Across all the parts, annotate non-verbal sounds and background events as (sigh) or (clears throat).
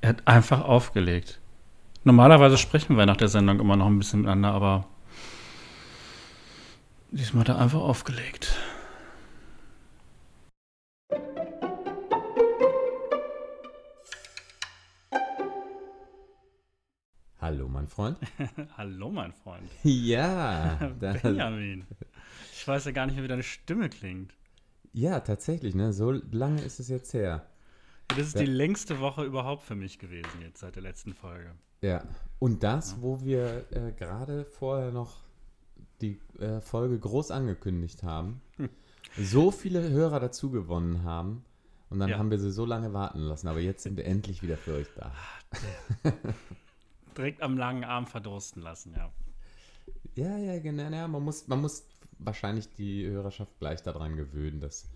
Er hat einfach aufgelegt. Normalerweise sprechen wir nach der Sendung immer noch ein bisschen miteinander, aber diesmal hat er einfach aufgelegt. Hallo, mein Freund. (laughs) Hallo, mein Freund. Ja. (laughs) Benjamin. Ich weiß ja gar nicht mehr, wie deine Stimme klingt. Ja, tatsächlich, ne? So lange ist es jetzt her. Das ist die längste Woche überhaupt für mich gewesen, jetzt seit der letzten Folge. Ja. Und das, ja. wo wir äh, gerade vorher noch die äh, Folge groß angekündigt haben, hm. so viele Hörer dazu gewonnen haben. Und dann ja. haben wir sie so lange warten lassen. Aber jetzt sind wir endlich wieder für euch da. (laughs) Direkt am langen Arm verdursten lassen, ja. Ja, ja, genau. Ja, man, muss, man muss wahrscheinlich die Hörerschaft gleich daran gewöhnen, dass.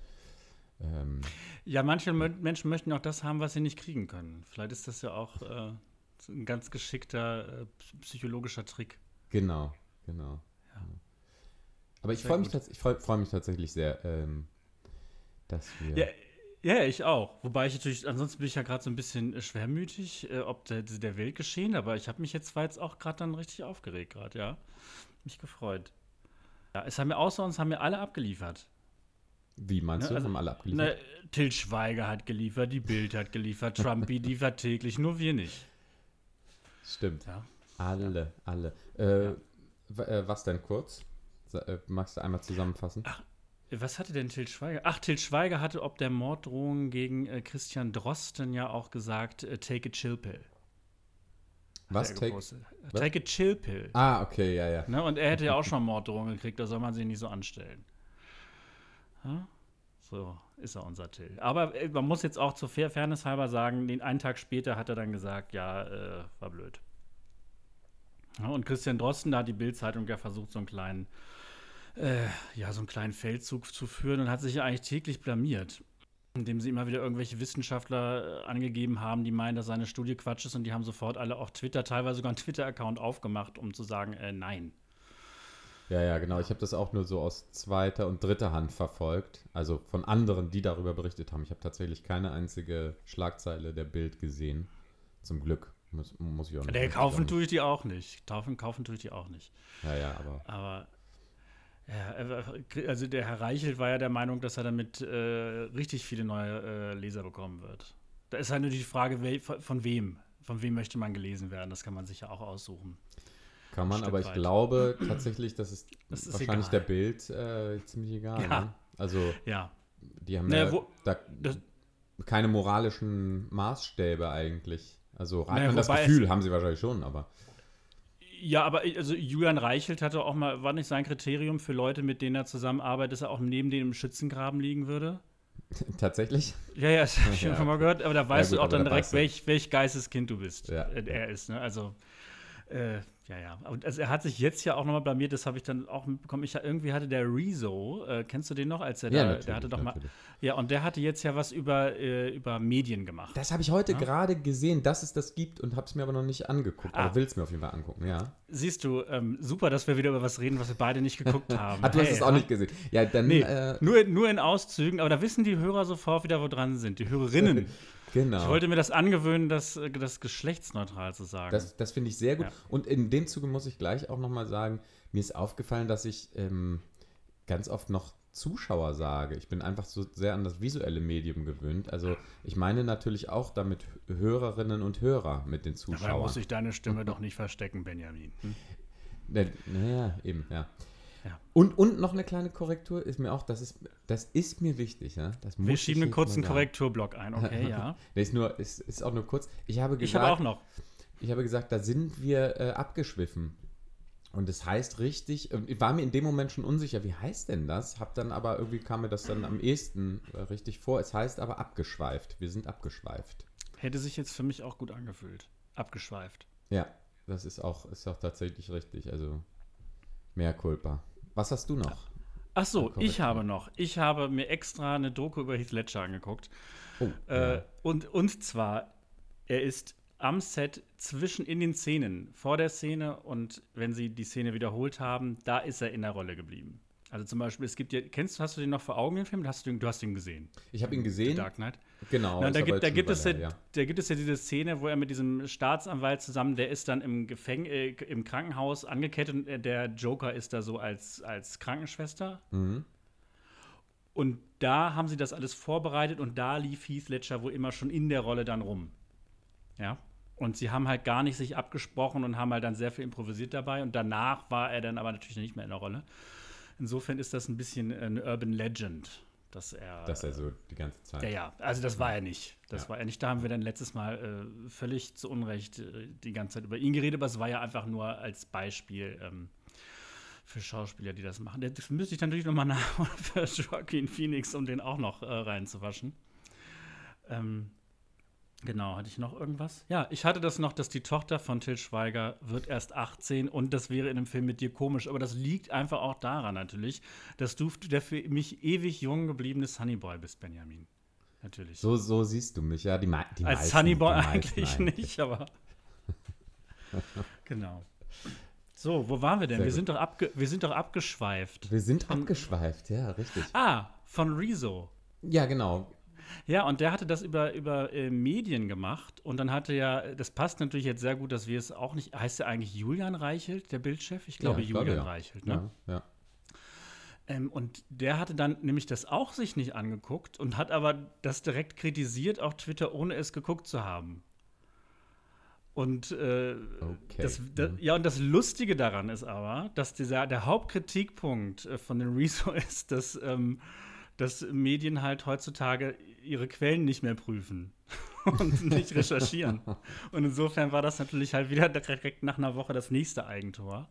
Ähm, ja, manche Menschen möchten auch das haben, was sie nicht kriegen können. Vielleicht ist das ja auch äh, ein ganz geschickter äh, psychologischer Trick. Genau, genau. Ja. Aber ich freue mich, freu, freu mich tatsächlich sehr, ähm, dass wir. Ja, ja, ich auch. Wobei ich natürlich, ansonsten bin ich ja gerade so ein bisschen schwermütig, äh, ob der, der Welt geschehen, aber ich habe mich jetzt zwar jetzt auch gerade dann richtig aufgeregt, gerade, ja. Mich gefreut. Ja, es haben wir außer uns haben wir alle abgeliefert. Wie meinst ne, du? Also, haben alle abgeliefert? Ne, Till Schweiger hat geliefert, die Bild hat geliefert, Trump liefert täglich, nur wir nicht. Stimmt. Ja. Alle, alle. Äh, ja. Äh, was denn kurz? Äh, magst du einmal zusammenfassen? Ach, was hatte denn Til Schweiger? Ach, Til Schweiger hatte ob der Morddrohung gegen äh, Christian Drosten ja auch gesagt, äh, take a chill pill. Was? Take, take a chill pill. Ah, okay, ja, ja. Ne? Und er hätte ja auch schon Morddrohungen gekriegt, da soll man sich nicht so anstellen. Ja? So ist er unser Till. Aber äh, man muss jetzt auch zur Fairness halber sagen, den einen Tag später hat er dann gesagt, ja, äh, war blöd. Ja, und Christian Drosten, da hat die Bild-Zeitung ja versucht, so einen kleinen äh, ja, so einen kleinen Feldzug zu führen und hat sich ja eigentlich täglich blamiert. Indem sie immer wieder irgendwelche Wissenschaftler äh, angegeben haben, die meinen, dass seine Studie Quatsch ist und die haben sofort alle auch Twitter, teilweise sogar einen Twitter-Account aufgemacht, um zu sagen, äh, nein. Ja, ja, genau. Ich habe das auch nur so aus zweiter und dritter Hand verfolgt. Also von anderen, die darüber berichtet haben. Ich habe tatsächlich keine einzige Schlagzeile der Bild gesehen. Zum Glück. Muss, muss ich auch nicht. Der kaufen tue ich die auch nicht. Kaufen, kaufen tue ich die auch nicht. Ja, ja, aber. Aber ja, also der Herr Reichelt war ja der Meinung, dass er damit äh, richtig viele neue äh, Leser bekommen wird. Da ist halt nur die Frage, von wem? Von wem möchte man gelesen werden? Das kann man sich ja auch aussuchen. Kann man, aber ich weit. glaube tatsächlich, dass es das ist wahrscheinlich egal. der Bild äh, ziemlich egal. Ja. Ne? Also, ja. die haben naja, ja wo, da, keine moralischen Maßstäbe eigentlich. Also rein naja, das Gefühl haben sie wahrscheinlich schon, aber. Ja, aber also Julian Reichelt hatte auch mal, war nicht sein Kriterium für Leute, mit denen er zusammenarbeitet, dass er auch neben denen im Schützengraben liegen würde? (laughs) Tatsächlich? Ja, ja, das habe ich (laughs) ja. schon mal gehört, aber da weißt ja, gut, du auch dann direkt, welch, welch Geisteskind du bist. Ja. Äh, er ist, ne? Also, äh, ja, ja. Und also er hat sich jetzt ja auch nochmal blamiert, das habe ich dann auch mitbekommen. Ich, irgendwie hatte der Rezo, äh, kennst du den noch, als er ja, da, der hatte doch mal. Ja, und der hatte jetzt ja was über, äh, über Medien gemacht. Das habe ich heute ja? gerade gesehen, dass es das gibt und habe es mir aber noch nicht angeguckt. Ah. Aber will es mir auf jeden Fall angucken, ja. Siehst du, ähm, super, dass wir wieder über was reden, was wir beide nicht geguckt (laughs) haben. ah, du hey, hast es auch nicht gesehen. Ja, dann. Nee, äh, nur, nur in Auszügen, aber da wissen die Hörer sofort wieder, wo dran sind. Die Hörerinnen. (laughs) Genau. Ich wollte mir das angewöhnen, das, das geschlechtsneutral zu sagen. Das, das finde ich sehr gut. Ja. Und in dem Zuge muss ich gleich auch nochmal sagen, mir ist aufgefallen, dass ich ähm, ganz oft noch Zuschauer sage. Ich bin einfach so sehr an das visuelle Medium gewöhnt. Also ich meine natürlich auch damit Hörerinnen und Hörer mit den Zuschauern. Da muss ich deine Stimme (laughs) doch nicht verstecken, Benjamin. Hm? Naja, eben, ja. Ja. Und, und noch eine kleine Korrektur ist mir auch, das ist, das ist mir wichtig. Ja? Das Wir schieben einen kurzen Korrekturblock ein, okay, ja. (laughs) nee, ist, nur, ist, ist auch nur kurz. Ich habe gesagt, ich habe auch noch. Ich habe gesagt, da sind wir äh, abgeschwiffen. Und das heißt richtig, ich war mir in dem Moment schon unsicher, wie heißt denn das? Hab dann aber irgendwie kam mir das dann am ehesten äh, richtig vor. Es heißt aber abgeschweift. Wir sind abgeschweift. Hätte sich jetzt für mich auch gut angefühlt. Abgeschweift. Ja, das ist auch, ist auch tatsächlich richtig. Also mehr Culpa. Was hast du noch? Ach so, ich habe noch. Ich habe mir extra eine Doku über Heath Ledger angeguckt. Oh, äh, ja. und, und zwar, er ist am Set zwischen in den Szenen, vor der Szene und wenn sie die Szene wiederholt haben, da ist er in der Rolle geblieben. Also zum Beispiel, es gibt ja, kennst du, hast du den noch vor Augen, den Film? Hast du, den, du hast den gesehen? Ich habe ihn gesehen. Dark Knight. Genau. Na, da, gibt, da, gibt es ja, her, da gibt es ja diese Szene, wo er mit diesem Staatsanwalt zusammen, der ist dann im Gefäng äh, im Krankenhaus angekettet und der Joker ist da so als, als Krankenschwester. Mhm. Und da haben sie das alles vorbereitet und da lief Heath Ledger wohl immer schon in der Rolle dann rum. Ja. Und sie haben halt gar nicht sich abgesprochen und haben halt dann sehr viel improvisiert dabei. Und danach war er dann aber natürlich nicht mehr in der Rolle. Insofern ist das ein bisschen eine Urban Legend, dass er. Dass er so die ganze Zeit. Ja, ja, also das war er nicht. Das Ja. war er nicht. Da haben wir dann letztes Mal äh, völlig zu Unrecht äh, die ganze Zeit über ihn geredet, aber es war ja einfach nur als Beispiel ähm, für Schauspieler, die das machen. Das müsste ich dann natürlich nochmal nach (laughs) für Joaquin Phoenix, um den auch noch äh, reinzuwaschen. Ähm, genau, hatte ich noch irgendwas? Ja, ich hatte das noch, dass die Tochter von Till Schweiger wird erst 18 und das wäre in einem Film mit dir komisch, aber das liegt einfach auch daran natürlich, dass du der für mich ewig jung gebliebene Sunnyboy bist, Benjamin. Natürlich. So, so siehst du mich, ja. Die, die Als Sunnyboy die meisten eigentlich nicht, aber. (laughs) genau. So, wo waren wir denn? Sehr Wir gut. sind, doch abge wir sind doch abgeschweift. Wir sind abgeschweift, ja, richtig. Ah, von Rezo. Ja, genau. Ja, und der hatte das über, über äh, Medien gemacht. Und dann hatte ja, das passt natürlich jetzt sehr gut, dass wir es auch nicht. Heißt er eigentlich Julian Reichelt, der Bildchef? Ich glaube Ja, ich glaube, Julian ja. Reichelt, ne? Ja, ja. Ähm, und der hatte dann nämlich das auch sich nicht angeguckt und hat aber das direkt kritisiert auf Twitter, ohne es geguckt zu haben. Und äh, Okay. das, da, Mhm. ja, und das Lustige daran ist aber, dass dieser der Hauptkritikpunkt von den (laughs) Rezo ist, dass, ähm, dass Medien halt heutzutage ihre Quellen nicht mehr prüfen (laughs) und nicht recherchieren. Und insofern war das natürlich halt wieder direkt nach einer Woche das nächste Eigentor.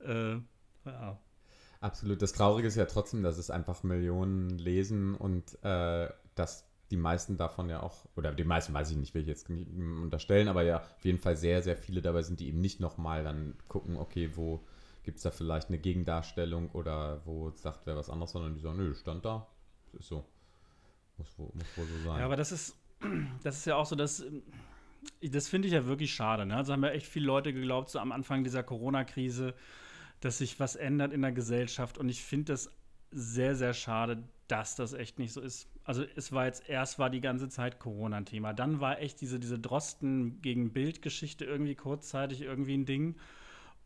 Äh, ja. Absolut. Das Traurige ist ja trotzdem, dass es einfach Millionen lesen und äh, dass die meisten davon ja auch, oder die meisten weiß ich nicht, will ich jetzt nicht unterstellen, aber ja auf jeden Fall sehr, sehr viele dabei sind, die eben nicht nochmal dann gucken, okay, wo gibt es da vielleicht eine Gegendarstellung oder wo sagt wer was anderes, sondern die sagen, nö, stand da, ist so. Muss, wohl- muss wohl so sein. Ja, aber das ist, (clears throat) das ist ja auch so, dass ähm, das finde ich ja wirklich schade. Ne? Also haben ja echt viele Leute geglaubt, so am Anfang dieser Corona-Krise, dass sich was ändert in der Gesellschaft. Und ich finde das sehr, sehr schade, dass das echt nicht so ist. Also es war jetzt, erst war die ganze Zeit Corona ein Thema. Dann war echt diese, diese Drosten gegen Bild-Geschichte irgendwie kurzzeitig irgendwie ein Ding.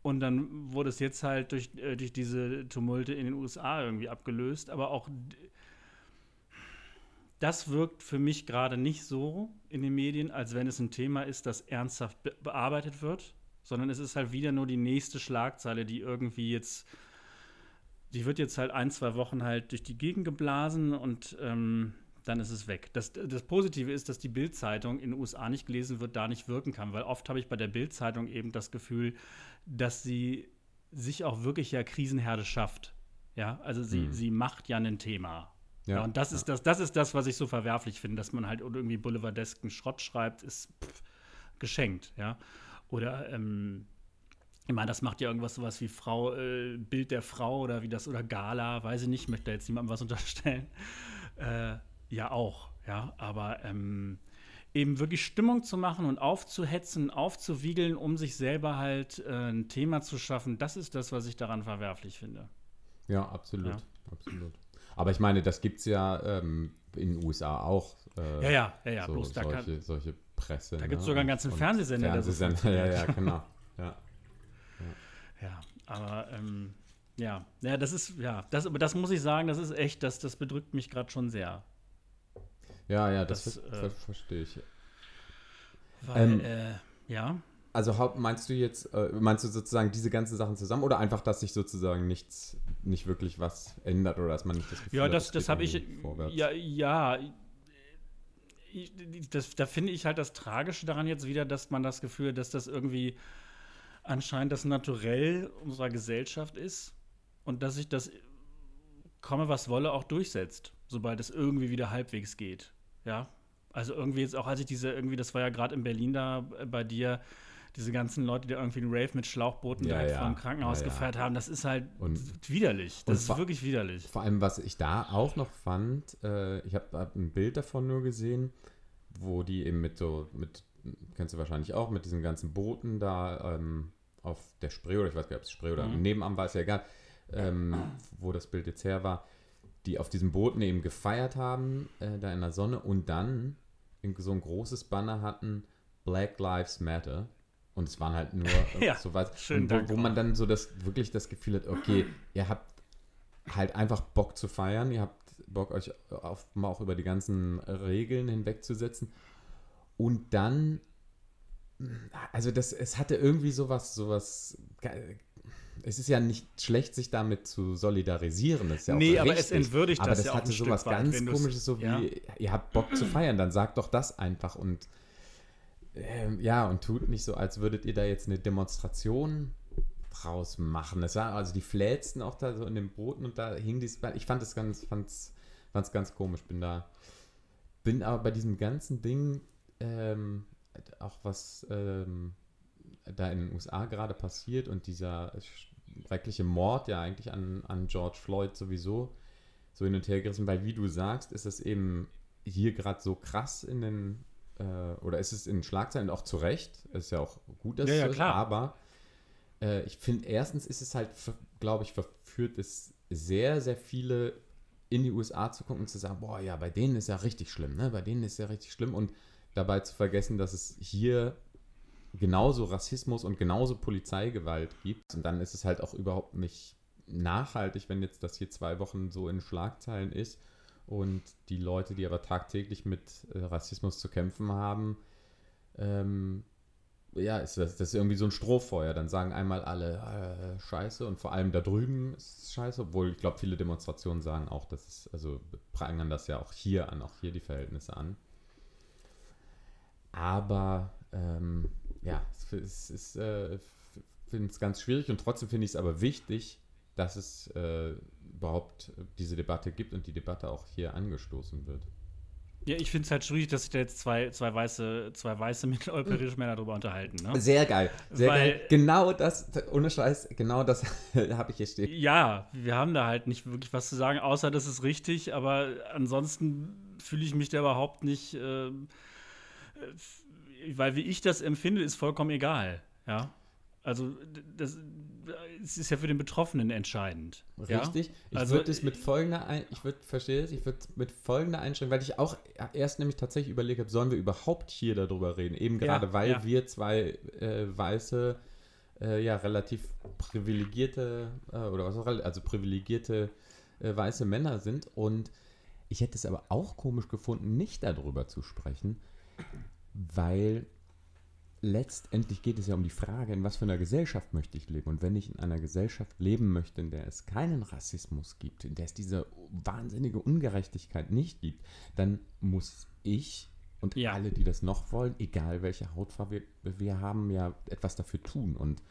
Und dann wurde es jetzt halt durch, äh, durch diese Tumulte in den USA irgendwie abgelöst. Aber auch das wirkt für mich gerade nicht so in den Medien, als wenn es ein Thema ist, das ernsthaft be bearbeitet wird, sondern es ist halt wieder nur die nächste Schlagzeile, die irgendwie jetzt, die wird jetzt halt ein, zwei Wochen halt durch die Gegend geblasen und ähm, dann ist es weg. Das, das Positive ist, dass die Bild-Zeitung in den USA nicht gelesen wird, da nicht wirken kann, weil oft habe ich bei der Bild-Zeitung eben das Gefühl, dass sie sich auch wirklich ja Krisenherde schafft. Ja, also sie, Hm. sie macht ja ein Thema. Ja, Ja, und das ist das, das ist das, was ich so verwerflich finde, dass man halt irgendwie boulevardesken Schrott schreibt, ist pff, geschenkt, ja. Oder ähm, ich meine, das macht ja irgendwas sowas wie Frau, äh, Bild der Frau oder wie das oder Gala, weiß ich nicht, möchte da jetzt niemandem was (laughs) unterstellen. Äh, ja, auch, ja, aber ähm, eben wirklich Stimmung zu machen und aufzuhetzen, aufzuwiegeln, um sich selber halt äh, ein Thema zu schaffen, das ist das, was ich daran verwerflich finde. Ja, absolut. Ja. absolut. Aber ich meine, das gibt es ja ähm, in den USA auch. äh, Ja, ja, ja, ja, so, bloß da kann, solche, solche Presse. Da ne? gibt's sogar einen ganzen Fernsehsender, Fernsehsender, ja, ja, genau. Ja. Ja, aber ähm, ja, ja, das ist, ja, das, aber das muss ich sagen, das ist echt, das, das bedrückt mich gerade schon sehr. ja, ja, das, Das, ver- äh, ver verstehe ich. Weil, Ähm, äh, ja, Also meinst du jetzt, äh, meinst du sozusagen diese ganzen Sachen zusammen oder einfach, dass sich sozusagen nichts, nicht wirklich was ändert oder dass man nicht das Gefühl ja, hat, das, es das geht habe ich, vorwärts? ja, ja, ich, das, da finde ich halt das Tragische daran jetzt wieder, dass man das Gefühl hat, dass das irgendwie anscheinend das Naturell unserer Gesellschaft ist und dass sich das komme was wolle auch durchsetzt, sobald es irgendwie wieder halbwegs geht. Ja, also irgendwie jetzt auch, als ich diese irgendwie, das war ja gerade in Berlin da äh, bei dir, diese ganzen Leute, die irgendwie einen Rave mit Schlauchbooten Ja, direkt ja. vom Krankenhaus Ja, gefeiert haben, das ist halt Und- widerlich. Das ist wirklich widerlich. Vor allem, was ich da auch noch fand, äh, ich habe hab ein Bild davon nur gesehen, wo die eben mit so, mit, kennst du wahrscheinlich auch, mit diesen ganzen Booten da ähm, auf der Spree oder ich weiß gar nicht, ob es Spree oder Mhm. nebenan war, ist ja egal. ähm, wo das Bild jetzt her war, die auf diesem Booten eben gefeiert haben, äh, da in der Sonne und dann so ein großes Banner hatten, Black Lives Matter. Und es waren halt nur (laughs) ja, so was, schön, wo, wo, man dann so das wirklich das Gefühl hat, okay, ihr habt halt einfach Bock zu feiern, ihr habt Bock euch auf, mal auch über die ganzen Regeln hinwegzusetzen. Und dann, also das, es hatte irgendwie sowas, sowas es ist ja nicht schlecht, sich damit zu solidarisieren. Das ist ja nee, auch aber richtig. es entwürdigt aber das, das ja hatte auch ein sowas Stück weit, ganz komisches, so ja. wie, ihr habt Bock zu feiern, dann sagt doch das einfach und ähm, ja, und tut nicht so, als würdet ihr da jetzt eine Demonstration draus machen. Es war also die flätzten auch da so in den Booten und da hing dieses. Ich fand es ganz, fand's, fand's ganz komisch. Bin da, bin aber bei diesem ganzen Ding, ähm, auch was ähm, da in den USA gerade passiert und dieser schreckliche Mord ja eigentlich an, an George Floyd sowieso so hin und her gerissen, weil wie du sagst, ist es eben hier gerade so krass in den, äh, oder ist es in Schlagzeilen auch zu Recht, ist ja auch gut, dass Ja, ja, es ist, aber äh, ich finde, erstens ist es halt, glaube ich, verführt es sehr, sehr viele in die USA zu gucken und zu sagen, boah, ja, bei denen ist ja richtig schlimm, ne? Bei denen ist ja richtig schlimm und dabei zu vergessen, dass es hier genauso Rassismus und genauso Polizeigewalt gibt. Und dann ist es halt auch überhaupt nicht nachhaltig, wenn jetzt das hier zwei Wochen so in Schlagzeilen ist und die Leute, die aber tagtäglich mit äh, Rassismus zu kämpfen haben, ähm, ja, ist das, das ist irgendwie so ein Strohfeuer. Dann sagen einmal alle äh, Scheiße und vor allem da drüben ist es Scheiße, obwohl ich glaube, viele Demonstrationen sagen auch, dass es, also prangern das ja auch hier an, auch hier die Verhältnisse an. Aber ähm, ja, es, ist, äh, finde es ganz schwierig und trotzdem finde ich es aber wichtig, dass es äh, überhaupt diese Debatte gibt und die Debatte auch hier angestoßen wird. Ja, ich finde es halt schwierig, dass sich da jetzt zwei, zwei weiße, zwei weiße mitteleuropäische (laughs) Männer darüber unterhalten. Ne? Sehr geil, sehr Weil- geil. Genau das, ohne Scheiß, genau das (laughs) habe ich hier stehen. Ja, wir haben da halt nicht wirklich was zu sagen, außer das ist richtig, aber ansonsten fühle ich mich da überhaupt nicht, ähm, äh, weil wie ich das empfinde, ist vollkommen egal. Ja. Also das, es ist ja für den Betroffenen entscheidend. Richtig. Ich Also, würde es mit folgender, Ein ich würde, verstehe es, ich würde mit folgender Einstellung, weil ich auch erst nämlich tatsächlich überlegt habe, sollen wir überhaupt hier darüber reden? Eben Ja, gerade, weil ja. wir zwei äh, weiße, äh, ja, relativ privilegierte, äh, oder was auch, also privilegierte äh, weiße Männer sind. Und ich hätte es aber auch komisch gefunden, nicht darüber zu sprechen, weil letztendlich geht es ja um die Frage, in was für einer Gesellschaft möchte ich leben. Und wenn ich in einer Gesellschaft leben möchte, in der es keinen Rassismus gibt, in der es diese wahnsinnige Ungerechtigkeit nicht gibt, dann muss ich und Ja. alle, die das noch wollen, egal welche Hautfarbe wir, wir haben, ja etwas dafür tun. Und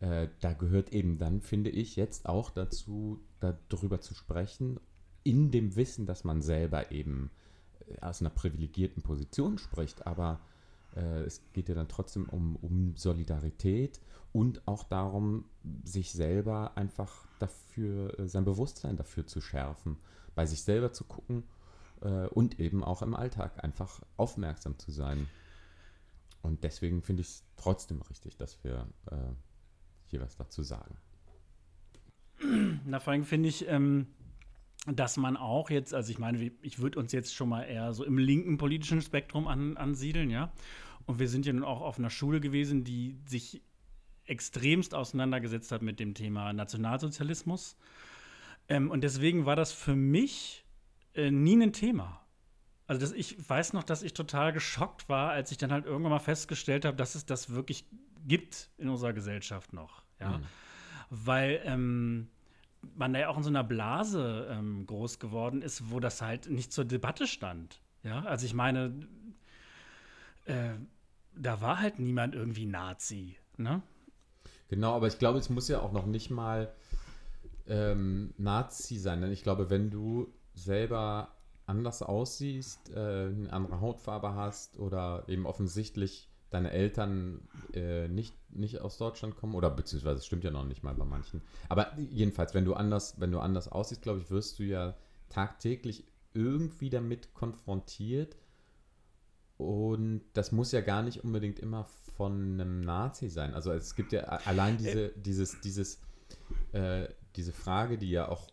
äh, da gehört eben dann, finde ich, jetzt auch dazu, darüber zu sprechen, in dem Wissen, dass man selber eben äh, aus einer privilegierten Position spricht, aber es geht ja dann trotzdem um, um Solidarität und auch darum, sich selber einfach dafür, äh, sein Bewusstsein dafür zu schärfen, bei sich selber zu gucken äh, und eben auch im Alltag einfach aufmerksam zu sein. Und deswegen finde ich es trotzdem richtig, dass wir äh, hier was dazu sagen. Na, vor allem finde ich, ähm, dass man auch jetzt, also ich meine, ich würde uns jetzt schon mal eher so im linken politischen Spektrum an, ansiedeln, ja. Und wir sind ja nun auch auf einer Schule gewesen, die sich extremst auseinandergesetzt hat mit dem Thema Nationalsozialismus. Ähm, und deswegen war das für mich äh, nie ein Thema. Also das, ich weiß noch, dass ich total geschockt war, als ich dann halt irgendwann mal festgestellt habe, dass es das wirklich gibt in unserer Gesellschaft noch. Ja? Mhm. Weil ähm, man da ja auch in so einer Blase ähm, groß geworden ist, wo das halt nicht zur Debatte stand. Ja, also ich meine, äh, da war halt niemand irgendwie Nazi. Ne? Genau, aber ich glaube, es muss ja auch noch nicht mal ähm, Nazi sein. Denn ich glaube, wenn du selber anders aussiehst, äh, eine andere Hautfarbe hast oder eben offensichtlich deine Eltern äh, nicht, nicht aus Deutschland kommen, oder beziehungsweise es stimmt ja noch nicht mal bei manchen. Aber jedenfalls, wenn du anders, wenn du anders aussiehst, glaube ich, wirst du ja tagtäglich irgendwie damit konfrontiert. Und das muss ja gar nicht unbedingt immer von einem Nazi sein. Also es gibt ja allein diese, dieses, dieses, äh, diese Frage, die ja auch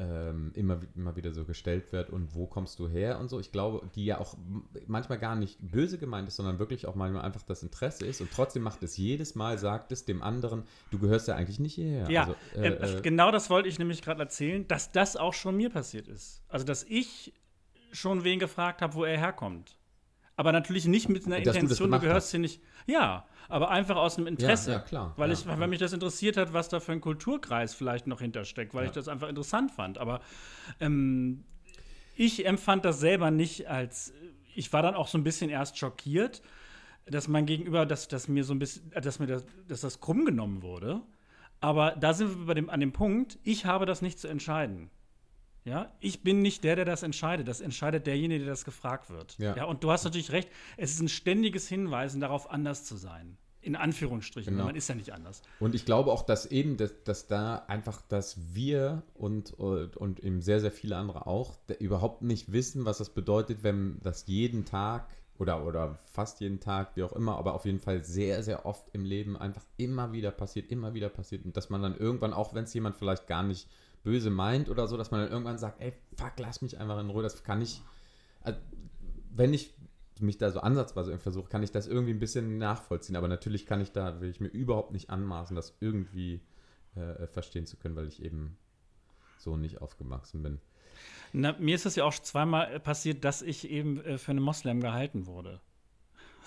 ähm, immer, immer wieder so gestellt wird und wo kommst du her und so. Ich glaube, die ja auch manchmal gar nicht böse gemeint ist, sondern wirklich auch manchmal einfach das Interesse ist und trotzdem macht es jedes Mal, sagt es dem anderen, du gehörst ja eigentlich nicht hierher. Ja, also, äh, äh, äh, genau das wollte ich nämlich gerade erzählen, dass das auch schon mir passiert ist. Also, dass ich schon wen gefragt habe, wo er herkommt. Aber natürlich nicht mit einer Intention, du, du gehörst hier nicht. Ja, aber einfach aus einem Interesse. Ja, ja klar. Weil, ja, ich, weil mich das interessiert hat, was da für ein Kulturkreis vielleicht noch hintersteckt, weil ich das einfach interessant fand. Aber ähm, ich empfand das selber nicht als. Ich war dann auch so ein bisschen erst schockiert, dass mein Gegenüber, dass, dass mir so ein bisschen, dass mir das, dass das krumm genommen wurde. Aber da sind wir bei dem, an dem Punkt, ich habe das nicht zu entscheiden. Ja, ich bin nicht der, der das entscheidet. Das entscheidet derjenige, der das gefragt wird. Ja. ja. und du hast natürlich recht. Es ist ein ständiges Hinweisen darauf, anders zu sein. In Anführungsstrichen. Genau. Man ist ja nicht anders. Und ich glaube auch, dass eben, dass, dass da einfach, dass wir und, und, und eben sehr, sehr viele andere auch überhaupt nicht wissen, was das bedeutet, wenn das jeden Tag oder, oder fast jeden Tag, wie auch immer, aber auf jeden Fall sehr, sehr oft im Leben einfach immer wieder passiert, immer wieder passiert. Und dass man dann irgendwann, auch wenn es jemand vielleicht gar nicht böse meint oder so, dass man dann irgendwann sagt, ey, fuck, lass mich einfach in Ruhe, das kann ich, also, wenn ich mich da so ansatzweise versuche, kann ich das irgendwie ein bisschen nachvollziehen, aber natürlich kann ich da, will ich mir überhaupt nicht anmaßen, das irgendwie äh, verstehen zu können, weil ich eben so nicht aufgewachsen bin. Na, mir ist es ja auch zweimal passiert, dass ich eben äh, für einen Moslem gehalten wurde.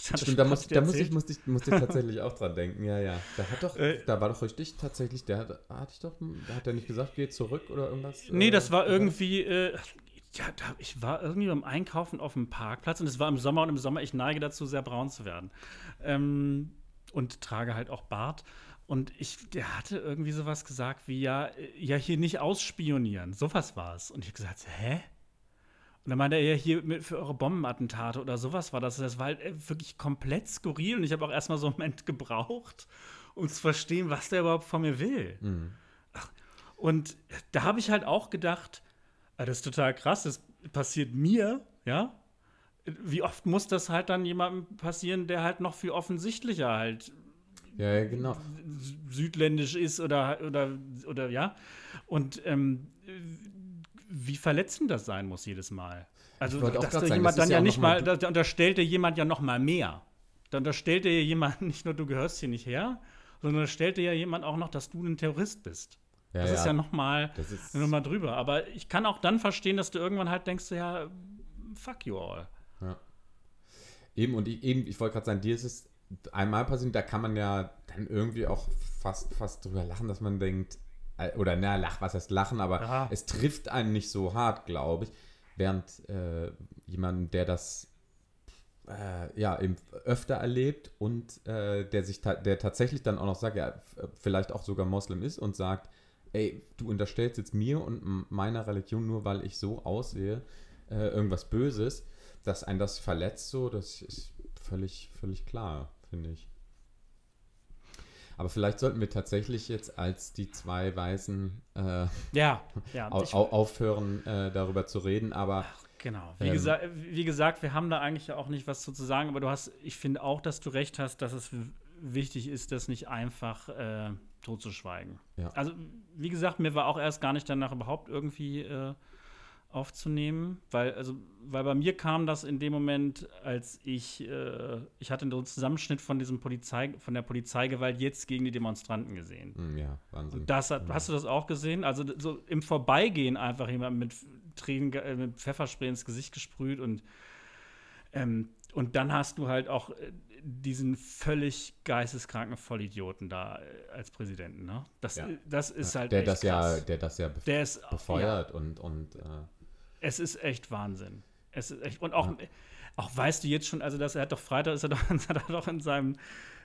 Stimmt, da, muss, da muss, ich, muss, ich, muss ich tatsächlich auch dran denken. Ja, ja. Da hat doch, äh, da war doch richtig tatsächlich, der hat, hatte ich doch, da hat er nicht gesagt, geh zurück oder irgendwas? Nee, das war irgendwie, äh, ja, da, ich war irgendwie beim Einkaufen auf dem Parkplatz und es war im Sommer und im Sommer, ich neige dazu, sehr braun zu werden. Ähm, und trage halt auch Bart. Und ich, der hatte irgendwie sowas gesagt wie, ja, äh, ja, hier nicht ausspionieren. Sowas war es. Und ich habe gesagt, hä? Und dann meinte er ja hier mit, für eure Bombenattentate oder sowas war das. Das war halt äh, wirklich komplett skurril und ich habe auch erstmal so einen Moment (laughs) gebraucht, um zu verstehen, was der überhaupt von mir will. Mhm. Und da habe ich halt auch gedacht, ah, das ist total krass, das passiert mir, ja. Wie oft muss das halt dann jemandem passieren, der halt noch viel offensichtlicher halt ja, ja, genau. südländisch ist oder, oder, oder ja. Und ähm, wie verletzend das sein muss jedes Mal. Also, dass da sagen, jemand dann ja, ja nicht mal, da, da unterstellt dir jemand ja noch mal mehr. Da unterstellt dir jemand (laughs) nicht nur, du gehörst hier nicht her, sondern da stellt dir ja jemand auch noch, dass du ein Terrorist bist. Ja, das ja. ist ja noch mal, noch mal drüber. Aber ich kann auch dann verstehen, dass du irgendwann halt denkst, ja, fuck you all. Ja. Eben, und ich, eben, ich wollte gerade sagen, dir ist es einmal passiert, da kann man ja dann irgendwie auch fast, fast drüber lachen, dass man denkt, oder na, lach, was heißt lachen, aber Aha. es trifft einen nicht so hart, glaube ich. Während äh, jemand, der das äh, ja eben öfter erlebt und äh, der sich ta der tatsächlich dann auch noch sagt, ja, vielleicht auch sogar Moslem ist und sagt, ey, du unterstellst jetzt mir und meiner Religion nur, weil ich so aussehe, äh, irgendwas Böses, dass ein das verletzt, so, das ist völlig, völlig klar, finde ich. Aber vielleicht sollten wir tatsächlich jetzt als die zwei Weißen äh, ja, (laughs) ja, au aufhören, äh, darüber zu reden. Aber Ach, genau. Wie, ähm, gesa wie, gesagt, wir haben da eigentlich auch nicht was zu sagen. Aber du hast, ich finde auch, dass du recht hast, dass es wichtig ist, das nicht einfach äh, totzuschweigen. Ja. Also wie gesagt, mir war auch erst gar nicht danach überhaupt irgendwie äh, aufzunehmen, weil, also, weil bei mir kam das in dem Moment, als ich, äh, ich hatte einen Zusammenschnitt von diesem Polizei, von der Polizeigewalt jetzt gegen die Demonstranten gesehen. Hm, ja, Wahnsinn. Das hat, Hast du das auch gesehen? Also so im Vorbeigehen einfach jemand mit Tränen, äh, mit Pfefferspray ins Gesicht gesprüht und ähm, und dann hast du halt auch äh, diesen völlig geisteskranken Vollidioten da äh, als Präsidenten, ne? Das, ja. das ist halt der das krass. ja, der das ja bef der ist, befeuert ja. und und äh es ist echt Wahnsinn. Es ist echt, und auch, ja. auch weißt du jetzt schon, also dass er hat doch Freitag ist er doch, (laughs) ist er doch in seinem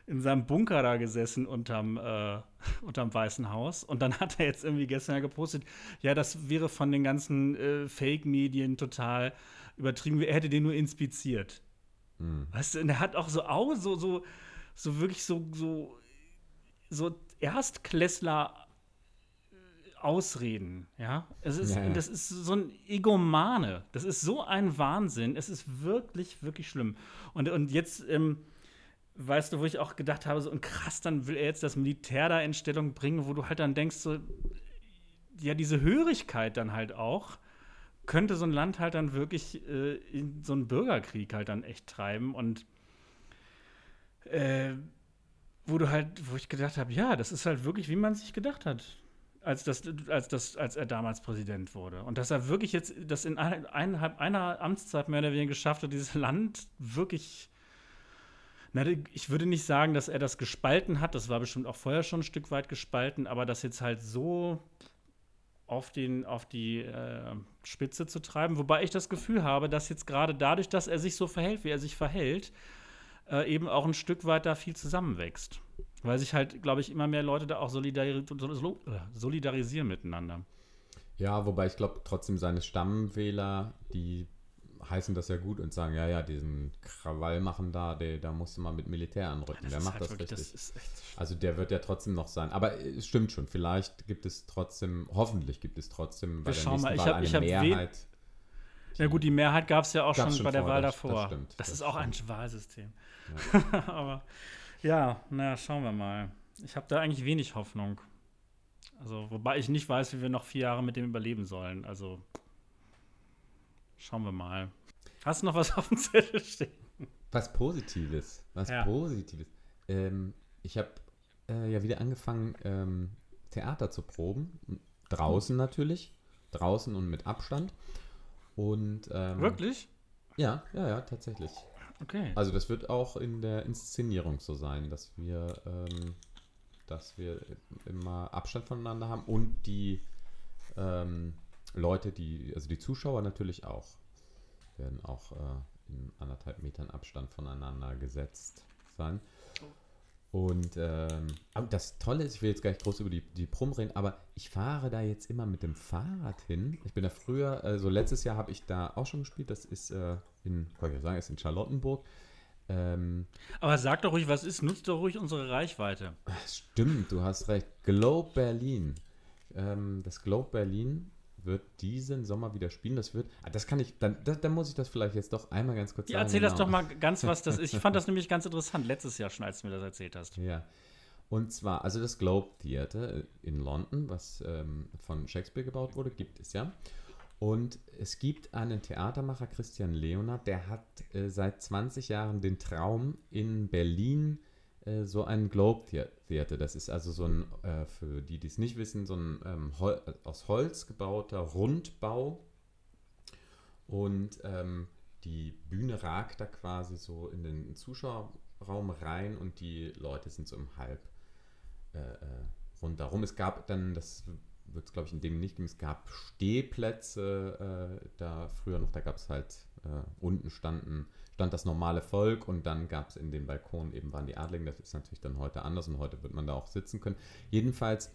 in seinem Bunker da gesessen unterm, äh, unterm Weißen Haus. Und dann hat er jetzt irgendwie gestern ja gepostet, ja, das wäre von den ganzen äh, Fake-Medien total übertrieben. Er hätte den nur inspiziert. Mhm. Weißt du, und er hat auch so auch so, so, so wirklich so, so, so Erstklässler Ausreden, ja. Es ist, ja. Das ist so ein Egomane. Das ist so ein Wahnsinn. Es ist wirklich, wirklich schlimm. Und, und jetzt, ähm, weißt du, wo ich auch gedacht habe, so und krass, dann will er jetzt das Militär da in Stellung bringen, wo du halt dann denkst, so, ja, diese Hörigkeit dann halt auch, könnte so ein Land halt dann wirklich äh, in so einen Bürgerkrieg halt dann echt treiben und äh, wo du halt, wo ich gedacht habe, ja, das ist halt wirklich, wie man sich gedacht hat, als, das, als, das, als er damals Präsident wurde. Und dass er wirklich jetzt das in eineinhalb einer Amtszeit mehr oder weniger geschafft hat, dieses Land wirklich. Na, ich würde nicht sagen, dass er das gespalten hat, das war bestimmt auch vorher schon ein Stück weit gespalten, aber das jetzt halt so auf, den, auf die äh, Spitze zu treiben. Wobei ich das Gefühl habe, dass jetzt gerade dadurch, dass er sich so verhält, wie er sich verhält, äh, eben auch ein Stück weit da viel zusammenwächst. Weil sich halt, glaube ich, immer mehr Leute da auch solidari solidarisieren miteinander. Ja, wobei ich glaube, trotzdem seine Stammwähler, die heißen das ja gut und sagen, ja, ja, diesen Krawall machen da, der, da musst du mal mit Militär anrücken. Ja, der macht halt das wirklich, richtig. Das also der wird ja trotzdem noch sein. Aber es stimmt schon, vielleicht gibt es trotzdem, hoffentlich gibt es trotzdem bei Wir der nächsten mal, Wahl hab, eine Mehrheit. Ja gut, die Mehrheit gab es ja auch schon, schon bei der Wahl davor. Das, stimmt, das, das ist auch ein Wahlsystem. Ja. (laughs) Aber ja, naja, schauen wir mal. Ich habe da eigentlich wenig Hoffnung. Also, wobei ich nicht weiß, wie wir noch vier Jahre mit dem überleben sollen. Also, schauen wir mal. Hast du noch was (laughs) auf dem Zettel stehen? Was Positives. Was ja. Positives. Ähm, ich habe äh, ja wieder angefangen, ähm, Theater zu proben. Draußen hm. natürlich. Draußen und mit Abstand. Und, ähm, Wirklich? Ja, ja, ja, tatsächlich. Okay. Also das wird auch in der Inszenierung so sein, dass wir, ähm, dass wir immer Abstand voneinander haben und die ähm, Leute, die, also die Zuschauer natürlich auch, werden auch äh, in anderthalb Metern Abstand voneinander gesetzt sein. Und ähm, das Tolle ist, ich will jetzt gar nicht groß über die, die Prum reden, aber ich fahre da jetzt immer mit dem Fahrrad hin. Ich bin da früher, also letztes Jahr habe ich da auch schon gespielt. Das ist äh, in, kann ich sagen, ist in Charlottenburg. Ähm, aber sag doch ruhig, was ist, nutzt doch ruhig unsere Reichweite. Stimmt, du hast recht. Globe Berlin. Ähm, das Globe Berlin wird diesen Sommer wieder spielen. Das wird, ah, das kann ich, dann, dann, dann, muss ich das vielleicht jetzt doch einmal ganz kurz ja, sagen. Erzähl genau. das doch mal ganz, was das ist. Ich fand das (laughs) nämlich ganz interessant letztes Jahr schon, als du mir das erzählt hast. Ja. Und zwar, also das Globe Theatre in London, was ähm, von Shakespeare gebaut wurde, gibt es ja. Und es gibt einen Theatermacher, Christian Leonard, der hat äh, seit 20 Jahren den Traum in Berlin äh, so ein Globe Theater. Das ist also so ein, äh, für die, die es nicht wissen, so ein ähm, Hol aus Holz gebauter Rundbau. Und ähm, die Bühne ragt da quasi so in den Zuschauerraum rein und die Leute sind so im Halb äh, äh rundherum. Es gab dann, das wird es glaube ich in dem nicht geben, es gab Stehplätze äh, da früher noch, da gab es halt, äh, unten standen stand das normale Volk und dann gab es in den Balkonen eben waren die Adligen. Das ist natürlich dann heute anders und heute wird man da auch sitzen können. Jedenfalls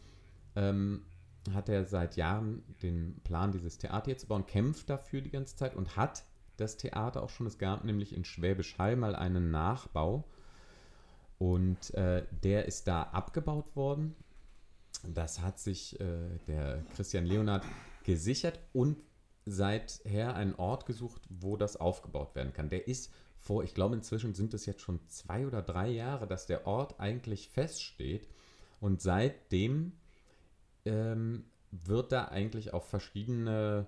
ähm, hat er seit Jahren den Plan, dieses Theater hier zu bauen, kämpft dafür die ganze Zeit und hat das Theater auch schon. Es gab nämlich in Schwäbisch Hall mal einen Nachbau und äh, der ist da abgebaut worden. Das hat sich äh, der Christian Leonard gesichert und seither einen Ort gesucht, wo das aufgebaut werden kann. Der ist vor, ich glaube inzwischen sind es jetzt schon zwei oder drei Jahre, dass der Ort eigentlich feststeht. Und seitdem ähm, wird da eigentlich auf verschiedene,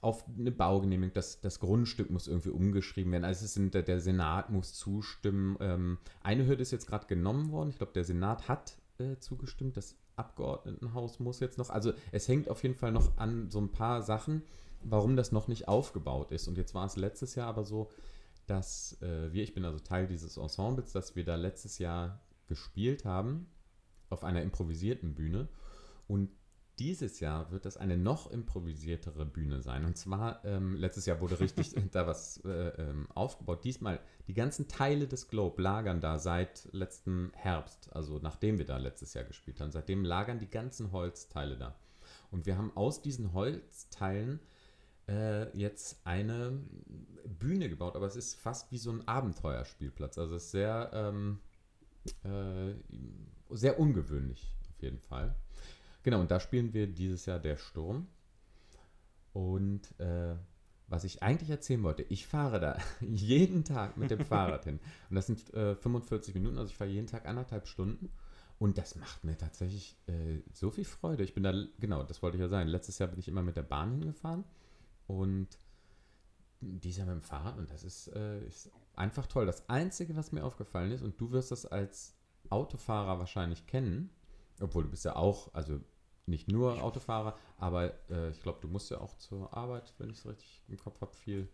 auf eine Baugenehmigung, das, das Grundstück muss irgendwie umgeschrieben werden. Also es sind, der Senat muss zustimmen. Ähm, eine Hürde ist jetzt gerade genommen worden. Ich glaube, der Senat hat äh, zugestimmt. Das Abgeordnetenhaus muss jetzt noch. Also es hängt auf jeden Fall noch an so ein paar Sachen warum das noch nicht aufgebaut ist. Und jetzt war es letztes Jahr aber so, dass äh, wir, ich bin also Teil dieses Ensembles, dass wir da letztes Jahr gespielt haben auf einer improvisierten Bühne. Und dieses Jahr wird das eine noch improvisiertere Bühne sein. Und zwar, ähm, letztes Jahr wurde richtig (laughs) da was äh, ähm, aufgebaut. Diesmal, die ganzen Teile des Globe lagern da seit letzten Herbst, also nachdem wir da letztes Jahr gespielt haben. Seitdem lagern die ganzen Holzteile da. Und wir haben aus diesen Holzteilen äh, jetzt eine Bühne gebaut, aber es ist fast wie so ein Abenteuerspielplatz. Also es ist sehr, ähm, äh, sehr ungewöhnlich auf jeden Fall. Genau, und da spielen wir dieses Jahr der Sturm. Und äh, was ich eigentlich erzählen wollte, ich fahre da (laughs) jeden Tag mit dem Fahrrad hin. (laughs) Und das sind 45 äh, Minuten, also ich fahre jeden Tag anderthalb Stunden. Und das macht mir tatsächlich äh, so viel Freude. Ich bin da, genau, das wollte ich ja sagen. Letztes Jahr bin ich immer mit der Bahn hingefahren und dieses Jahr mit dem Fahrrad und das ist, äh, ist einfach toll. Das Einzige, was mir aufgefallen ist, und du wirst das als Autofahrer wahrscheinlich kennen, obwohl du bist ja auch, also nicht nur Autofahrer, aber äh, ich glaube, du musst ja auch zur Arbeit, wenn ich es richtig im Kopf habe, viel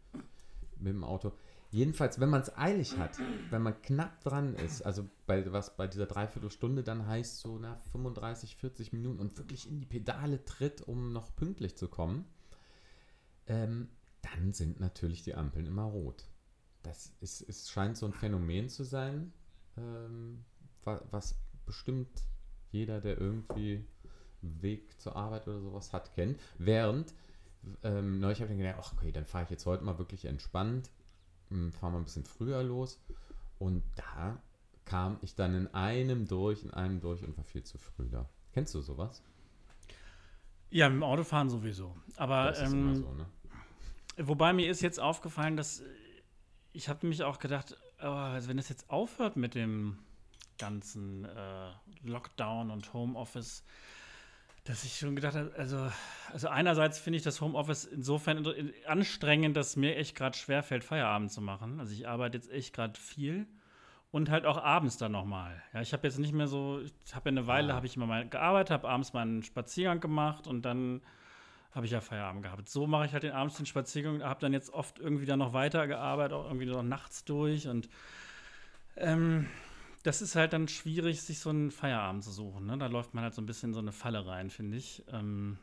mit dem Auto. Jedenfalls, wenn man es eilig hat, wenn man knapp dran ist, also bei was bei dieser Dreiviertelstunde dann heißt so nach 35, 40 Minuten und wirklich in die Pedale tritt, um noch pünktlich zu kommen, ähm, dann sind natürlich die Ampeln immer rot. Das ist, es scheint so ein Phänomen zu sein, ähm, was bestimmt jeder, der irgendwie Weg zur Arbeit oder sowas hat, kennt. Während, ähm, neulich habe ich gedacht, ach, okay, dann fahre ich jetzt heute mal wirklich entspannt hm, fahren wir ein bisschen früher los. Und da kam ich dann in einem durch, in einem durch und war viel zu früh da. Kennst du sowas? Ja, mit dem Autofahren sowieso. Aber ähm, so, ne? Wobei mir ist jetzt aufgefallen, dass ich habe mich auch gedacht, oh, also wenn es jetzt aufhört mit dem ganzen äh, Lockdown und Homeoffice, dass ich schon gedacht habe, also, also einerseits finde ich das Homeoffice insofern anstrengend, dass mir echt gerade schwerfällt, Feierabend zu machen. Also ich arbeite jetzt echt gerade viel und halt auch abends dann nochmal. Ja, ich habe jetzt nicht mehr so, ich habe ja eine Weile, ja. habe ich immer mal gearbeitet, habe abends mal einen Spaziergang gemacht und dann habe ich ja Feierabend gehabt. So mache ich halt den abends den Spaziergang, habe dann jetzt oft irgendwie dann noch weitergearbeitet, auch irgendwie noch nachts durch und ähm, das ist halt dann schwierig, sich so einen Feierabend zu suchen. Ne? Da läuft man halt so ein bisschen in so eine Falle rein, finde ich. Ähm,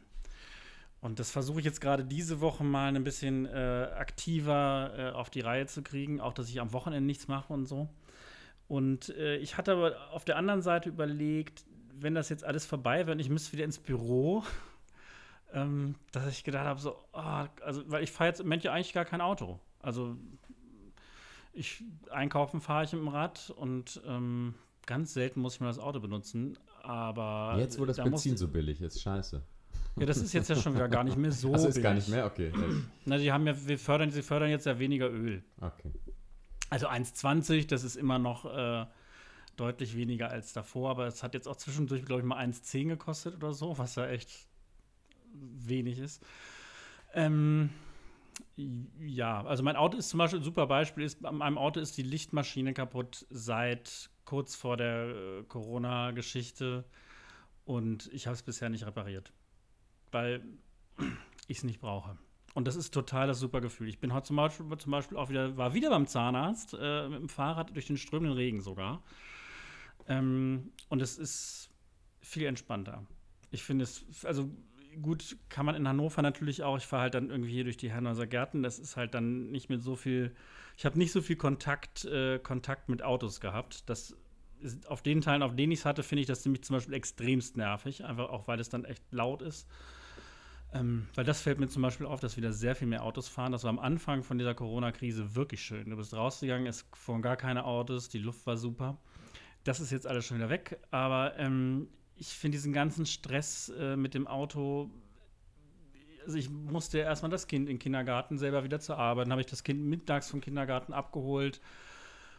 und das versuche ich jetzt gerade diese Woche mal ein bisschen äh, aktiver äh, auf die Reihe zu kriegen, auch dass ich am Wochenende nichts mache und so. Und äh, ich hatte aber auf der anderen Seite überlegt, wenn das jetzt alles vorbei wäre und ich müsste wieder ins Büro, ähm, dass ich gedacht habe, so, oh, also, weil ich fahre jetzt im Moment ja eigentlich gar kein Auto. Also ich einkaufen fahre ich mit dem Rad und ähm, ganz selten muss ich mal das Auto benutzen. Aber jetzt, wo das da Benzin so billig ist, scheiße. Ja, das ist jetzt ja schon wieder gar nicht mehr (laughs) so. Das ist gar nicht mehr, okay. Na, die haben ja, wir fördern, sie fördern jetzt ja weniger Öl. Okay. Also 1,20, das ist immer noch äh, deutlich weniger als davor, aber es hat jetzt auch zwischendurch, glaube ich, mal 1,10 gekostet oder so, was ja echt wenig ist. Ähm, ja, also mein Auto ist zum Beispiel ein super Beispiel. Ist, an meinem Auto ist die Lichtmaschine kaputt seit kurz vor der äh, Corona-Geschichte und ich habe es bisher nicht repariert, weil (clears throat) ich es nicht brauche. Und das ist total das super Gefühl. Ich bin heute zum Beispiel, zum Beispiel auch wieder, war wieder beim Zahnarzt äh, mit dem Fahrrad durch den strömenden Regen sogar. Ähm, und es ist viel entspannter. Ich finde es, also gut, kann man in Hannover natürlich auch. Ich fahre halt dann irgendwie hier durch die Hannover Gärten. Das ist halt dann nicht mit so viel. Ich habe nicht so viel Kontakt, äh, Kontakt mit Autos gehabt. Das ist, auf den Teilen, auf denen ich es hatte, finde ich das nämlich zum Beispiel extremst nervig. Einfach auch, weil es dann echt laut ist. Ähm, weil das fällt mir zum Beispiel auf, dass wieder sehr viel mehr Autos fahren. Das war am Anfang von dieser Corona-Krise wirklich schön. Du bist rausgegangen, es fuhren gar keine Autos, die Luft war super. Das ist jetzt alles schon wieder weg. Aber ähm, ich finde diesen ganzen Stress äh, mit dem Auto. Also ich musste erstmal das Kind in den Kindergarten selber wieder zur Arbeit. Dann habe ich das Kind mittags vom Kindergarten abgeholt,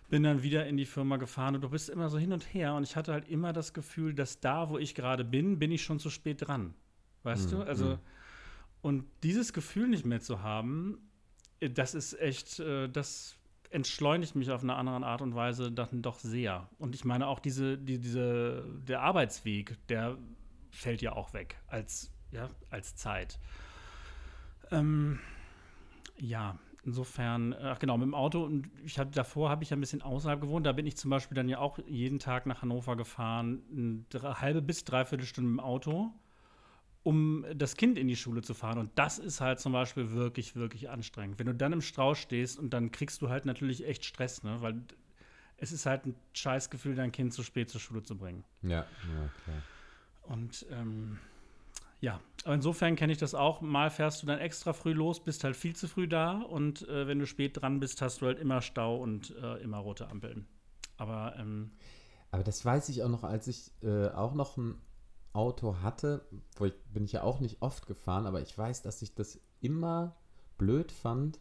bin dann wieder in die Firma gefahren und du bist immer so hin und her. Und ich hatte halt immer das Gefühl, dass da, wo ich gerade bin, bin ich schon zu spät dran. Weißt mhm. du? Also, mhm. und dieses Gefühl nicht mehr zu haben, äh, das ist echt, äh, das entschleunigt mich auf eine andere Art und Weise dann doch sehr. Und ich meine auch diese, die, diese, der Arbeitsweg, der fällt ja auch weg als, ja, als Zeit. Ähm, ja, insofern, ach genau, mit dem Auto und ich hatte davor habe ich ja ein bisschen außerhalb gewohnt. Da bin ich zum Beispiel dann ja auch jeden Tag nach Hannover gefahren, eine halbe bis dreiviertel Stunde im Auto um das Kind in die Schule zu fahren. Und das ist halt zum Beispiel wirklich, wirklich anstrengend. Wenn du dann im Strauß stehst und dann kriegst du halt natürlich echt Stress, ne? Weil es ist halt ein Scheißgefühl, dein Kind zu spät zur Schule zu bringen. Ja, ja, klar. Und ähm, ja, aber insofern kenne ich das auch. Mal fährst du dann extra früh los, bist halt viel zu früh da und äh, wenn du spät dran bist, hast du halt immer Stau und äh, immer rote Ampeln. Aber ähm, aber das weiß ich auch noch, als ich äh, auch noch ein Auto hatte, wo ich, bin ich ja auch nicht oft gefahren, aber ich weiß, dass ich das immer blöd fand,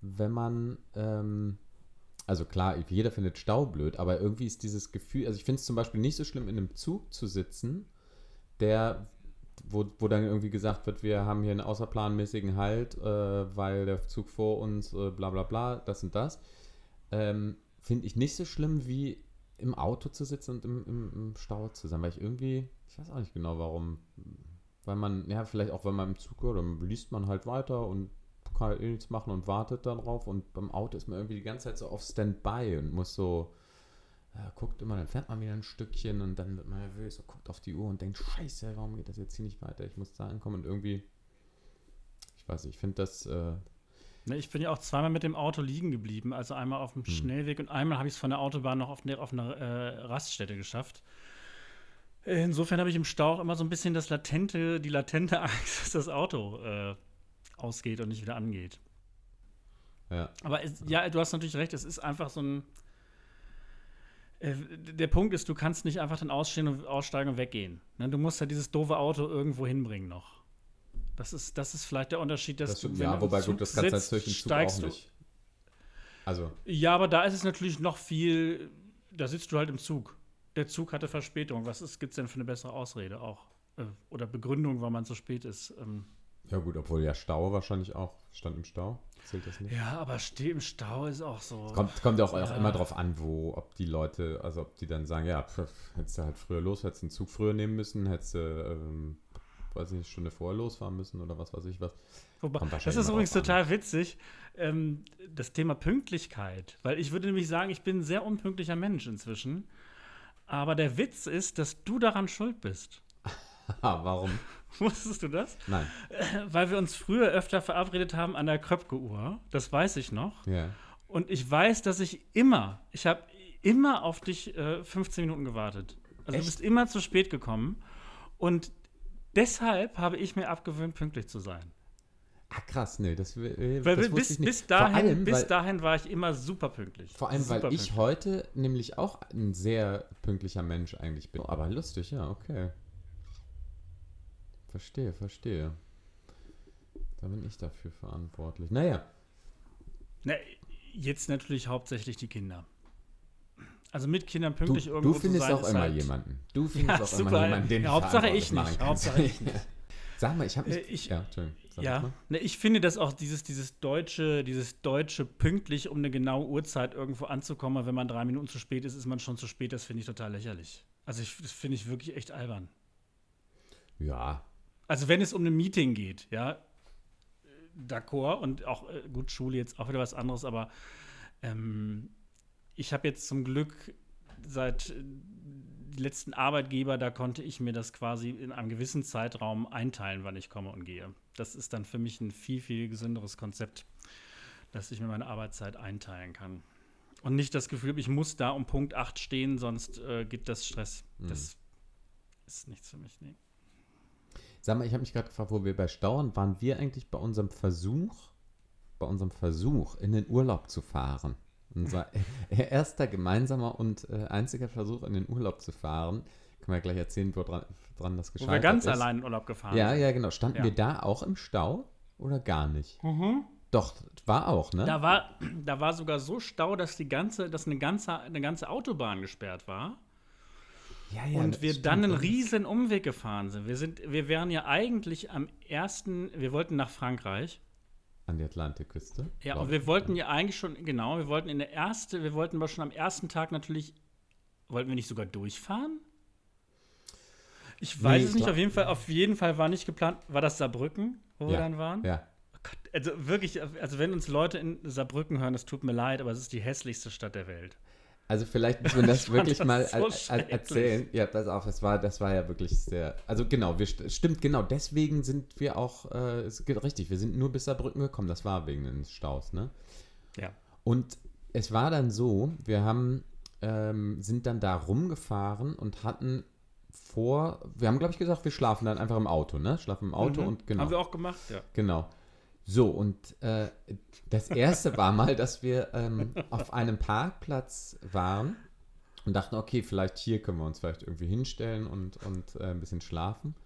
wenn man ähm, also klar, jeder findet Stau blöd, aber irgendwie ist dieses Gefühl, also ich finde es zum Beispiel nicht so schlimm, in einem Zug zu sitzen, der, wo, wo dann irgendwie gesagt wird, wir haben hier einen außerplanmäßigen Halt, äh, weil der Zug vor uns, äh, bla bla bla, das und das. Ähm, finde ich nicht so schlimm, wie im Auto zu sitzen und im, im, im Stau zu sein, weil ich irgendwie, ich weiß auch nicht genau warum, weil man, ja, vielleicht auch, wenn man im Zug, oder dann liest man halt weiter und kann halt eh nichts machen und wartet darauf und beim Auto ist man irgendwie die ganze Zeit so auf Standby und muss so, ja, guckt immer, dann fährt man wieder ein Stückchen und dann wird man nervös, so guckt auf die Uhr und denkt, scheiße, warum geht das jetzt hier nicht weiter, ich muss da ankommen. Und irgendwie, ich weiß nicht, ich finde das, äh, ich bin ja auch zweimal mit dem Auto liegen geblieben. Also einmal auf dem Hm. Schnellweg und einmal habe ich es von der Autobahn noch auf, eine- auf einer äh, Raststätte geschafft. Insofern habe ich im Stau auch immer so ein bisschen das latente, die latente (laughs) Angst, dass das Auto äh, ausgeht und nicht wieder angeht. ja, Aber es, ja, du hast natürlich recht, es ist einfach so ein. Äh, der Punkt ist, du kannst nicht einfach dann ausstehen und aussteigen und weggehen. Ne, du musst ja dieses doofe Auto irgendwo hinbringen noch. Das ist, das ist vielleicht der Unterschied, dass das, du. wenn ja, du im wobei Zug gut, das kannst du sitzt, natürlich im Zug steigst auch du- nicht. Also, Ja, aber da ist es natürlich noch viel. Da sitzt du halt im Zug. Der Zug hatte Verspätung. Was gibt es denn für eine bessere Ausrede auch? Äh, Oder Begründung, warum man so spät ist? Ähm, ja gut, obwohl ja Stau wahrscheinlich auch, stand im Stau, zählt das nicht? ja, aber steh im Stau ist auch so. Kommt, kommt ja auch, auch Ja. immer drauf an, wo, ob die Leute, also ob die dann sagen, ja, pf, hättest du halt früher los, hättest einen Zug früher nehmen müssen, hättest du, ähm, weiß ich nicht, eine Stunde vorher losfahren müssen oder was weiß ich was. Wobei, das ist übrigens total witzig, ähm, das Thema Pünktlichkeit. Weil ich würde nämlich sagen, ich bin ein sehr unpünktlicher Mensch inzwischen. Aber der Witz ist, dass du daran schuld bist. (laughs) Warum? (laughs) Wusstest du das? Nein. Weil wir uns früher öfter verabredet haben an der Kröpke-Uhr. Das weiß ich noch. Ja. Und ich weiß, dass ich immer, ich habe immer auf dich äh, 15 Minuten gewartet. Also Echt? du bist immer zu spät gekommen. Und deshalb habe ich mir abgewöhnt, pünktlich zu sein. Ah, krass, nee, das, äh, Weil das bis, ich nicht. bis, dahin, allem, bis weil, dahin war ich immer super pünktlich. vor allem, super weil ich pünktlich. heute nämlich auch ein sehr pünktlicher Mensch eigentlich bin. Aber lustig, ja, okay. Verstehe, verstehe. Da bin ich dafür verantwortlich. Naja, Na, jetzt natürlich hauptsächlich die Kinder. Also mit Kindern du, pünktlich irgendwo du findest zu sein, auch ist immer halt, jemanden. Du (laughs) findest Ja, auch super. immer jemanden, den Ja, du Hauptsache ich nicht. Hauptsache (laughs) ich nicht. Sag mal, ich habe mich. Äh, ich- ja, Ja, ne, ich finde, dass auch dieses, dieses deutsche, dieses deutsche pünktlich, um eine genaue Uhrzeit irgendwo anzukommen, aber wenn man drei Minuten zu spät ist, ist man schon zu spät. Das finde ich total lächerlich. Also ich, das finde ich wirklich echt albern. Ja, Also wenn es um ein Meeting geht, ja, äh, d'accord und auch äh, gut Schule jetzt auch wieder was anderes, aber ähm, ich habe jetzt zum Glück seit äh, die letzten Arbeitgeber, da konnte ich mir das quasi in einem gewissen Zeitraum einteilen, wann ich komme und gehe. Das ist dann für mich ein viel, viel gesünderes Konzept, dass ich mir meine Arbeitszeit einteilen kann. Und nicht das Gefühl, ich muss da um Punkt 8 stehen, sonst äh, gibt das Stress. Das ist nichts für mich, nee. Sag mal, ich habe mich gerade gefragt, wo wir bei Stauern waren, wir eigentlich bei unserem Versuch, bei unserem Versuch, in den Urlaub zu fahren. Unser (laughs) erster gemeinsamer und äh, einziger Versuch, in den Urlaub zu fahren. Können wir gleich erzählen, woran dran das Wo gescheitert wir ganz ist. allein in Urlaub gefahren Ja, sind. ja, genau. Standen Ja. wir da auch im Stau oder gar nicht? Mhm. Doch, war auch, ne? Da war, (clears throat) da war sogar so Stau, dass die ganze, dass eine ganze, eine ganze Autobahn gesperrt war. ja, ja, und wir dann einen ist- riesen Umweg gefahren sind. Wir sind, wir wären ja eigentlich am ersten, wir wollten nach Frankreich. An die Atlantikküste. Ja, und wir wollten ja eigentlich schon, genau, wir wollten in der erste, wir wollten aber schon am ersten Tag natürlich, wollten wir nicht sogar durchfahren? Ich weiß Nee, es nicht, auf jeden Fall, auf jeden Fall war nicht geplant, war das Saarbrücken, wo wir Ja, dann waren? Ja, Oh Gott, also wirklich, also wenn uns Leute in Saarbrücken hören, es tut mir leid, aber es ist die hässlichste Stadt der Welt. Also vielleicht müssen wir (laughs) das wirklich das mal so erzählen. Ja, pass auf, das war, das war ja wirklich sehr. Also genau, wir st- stimmt, genau, deswegen sind wir auch, äh, es geht richtig, wir sind nur bis Saarbrücken gekommen, das war wegen des Staus, ne? Ja. Und es war dann so, wir haben, ähm, sind dann da rumgefahren und hatten vor, wir haben glaube ich gesagt, wir schlafen dann einfach im Auto, ne? Schlafen im Auto Mhm. und genau. Haben wir auch gemacht, ja. Genau. So, und äh, das erste war mal, dass wir ähm, auf einem Parkplatz waren und dachten, okay, vielleicht hier können wir uns vielleicht irgendwie hinstellen und, und äh, ein bisschen schlafen.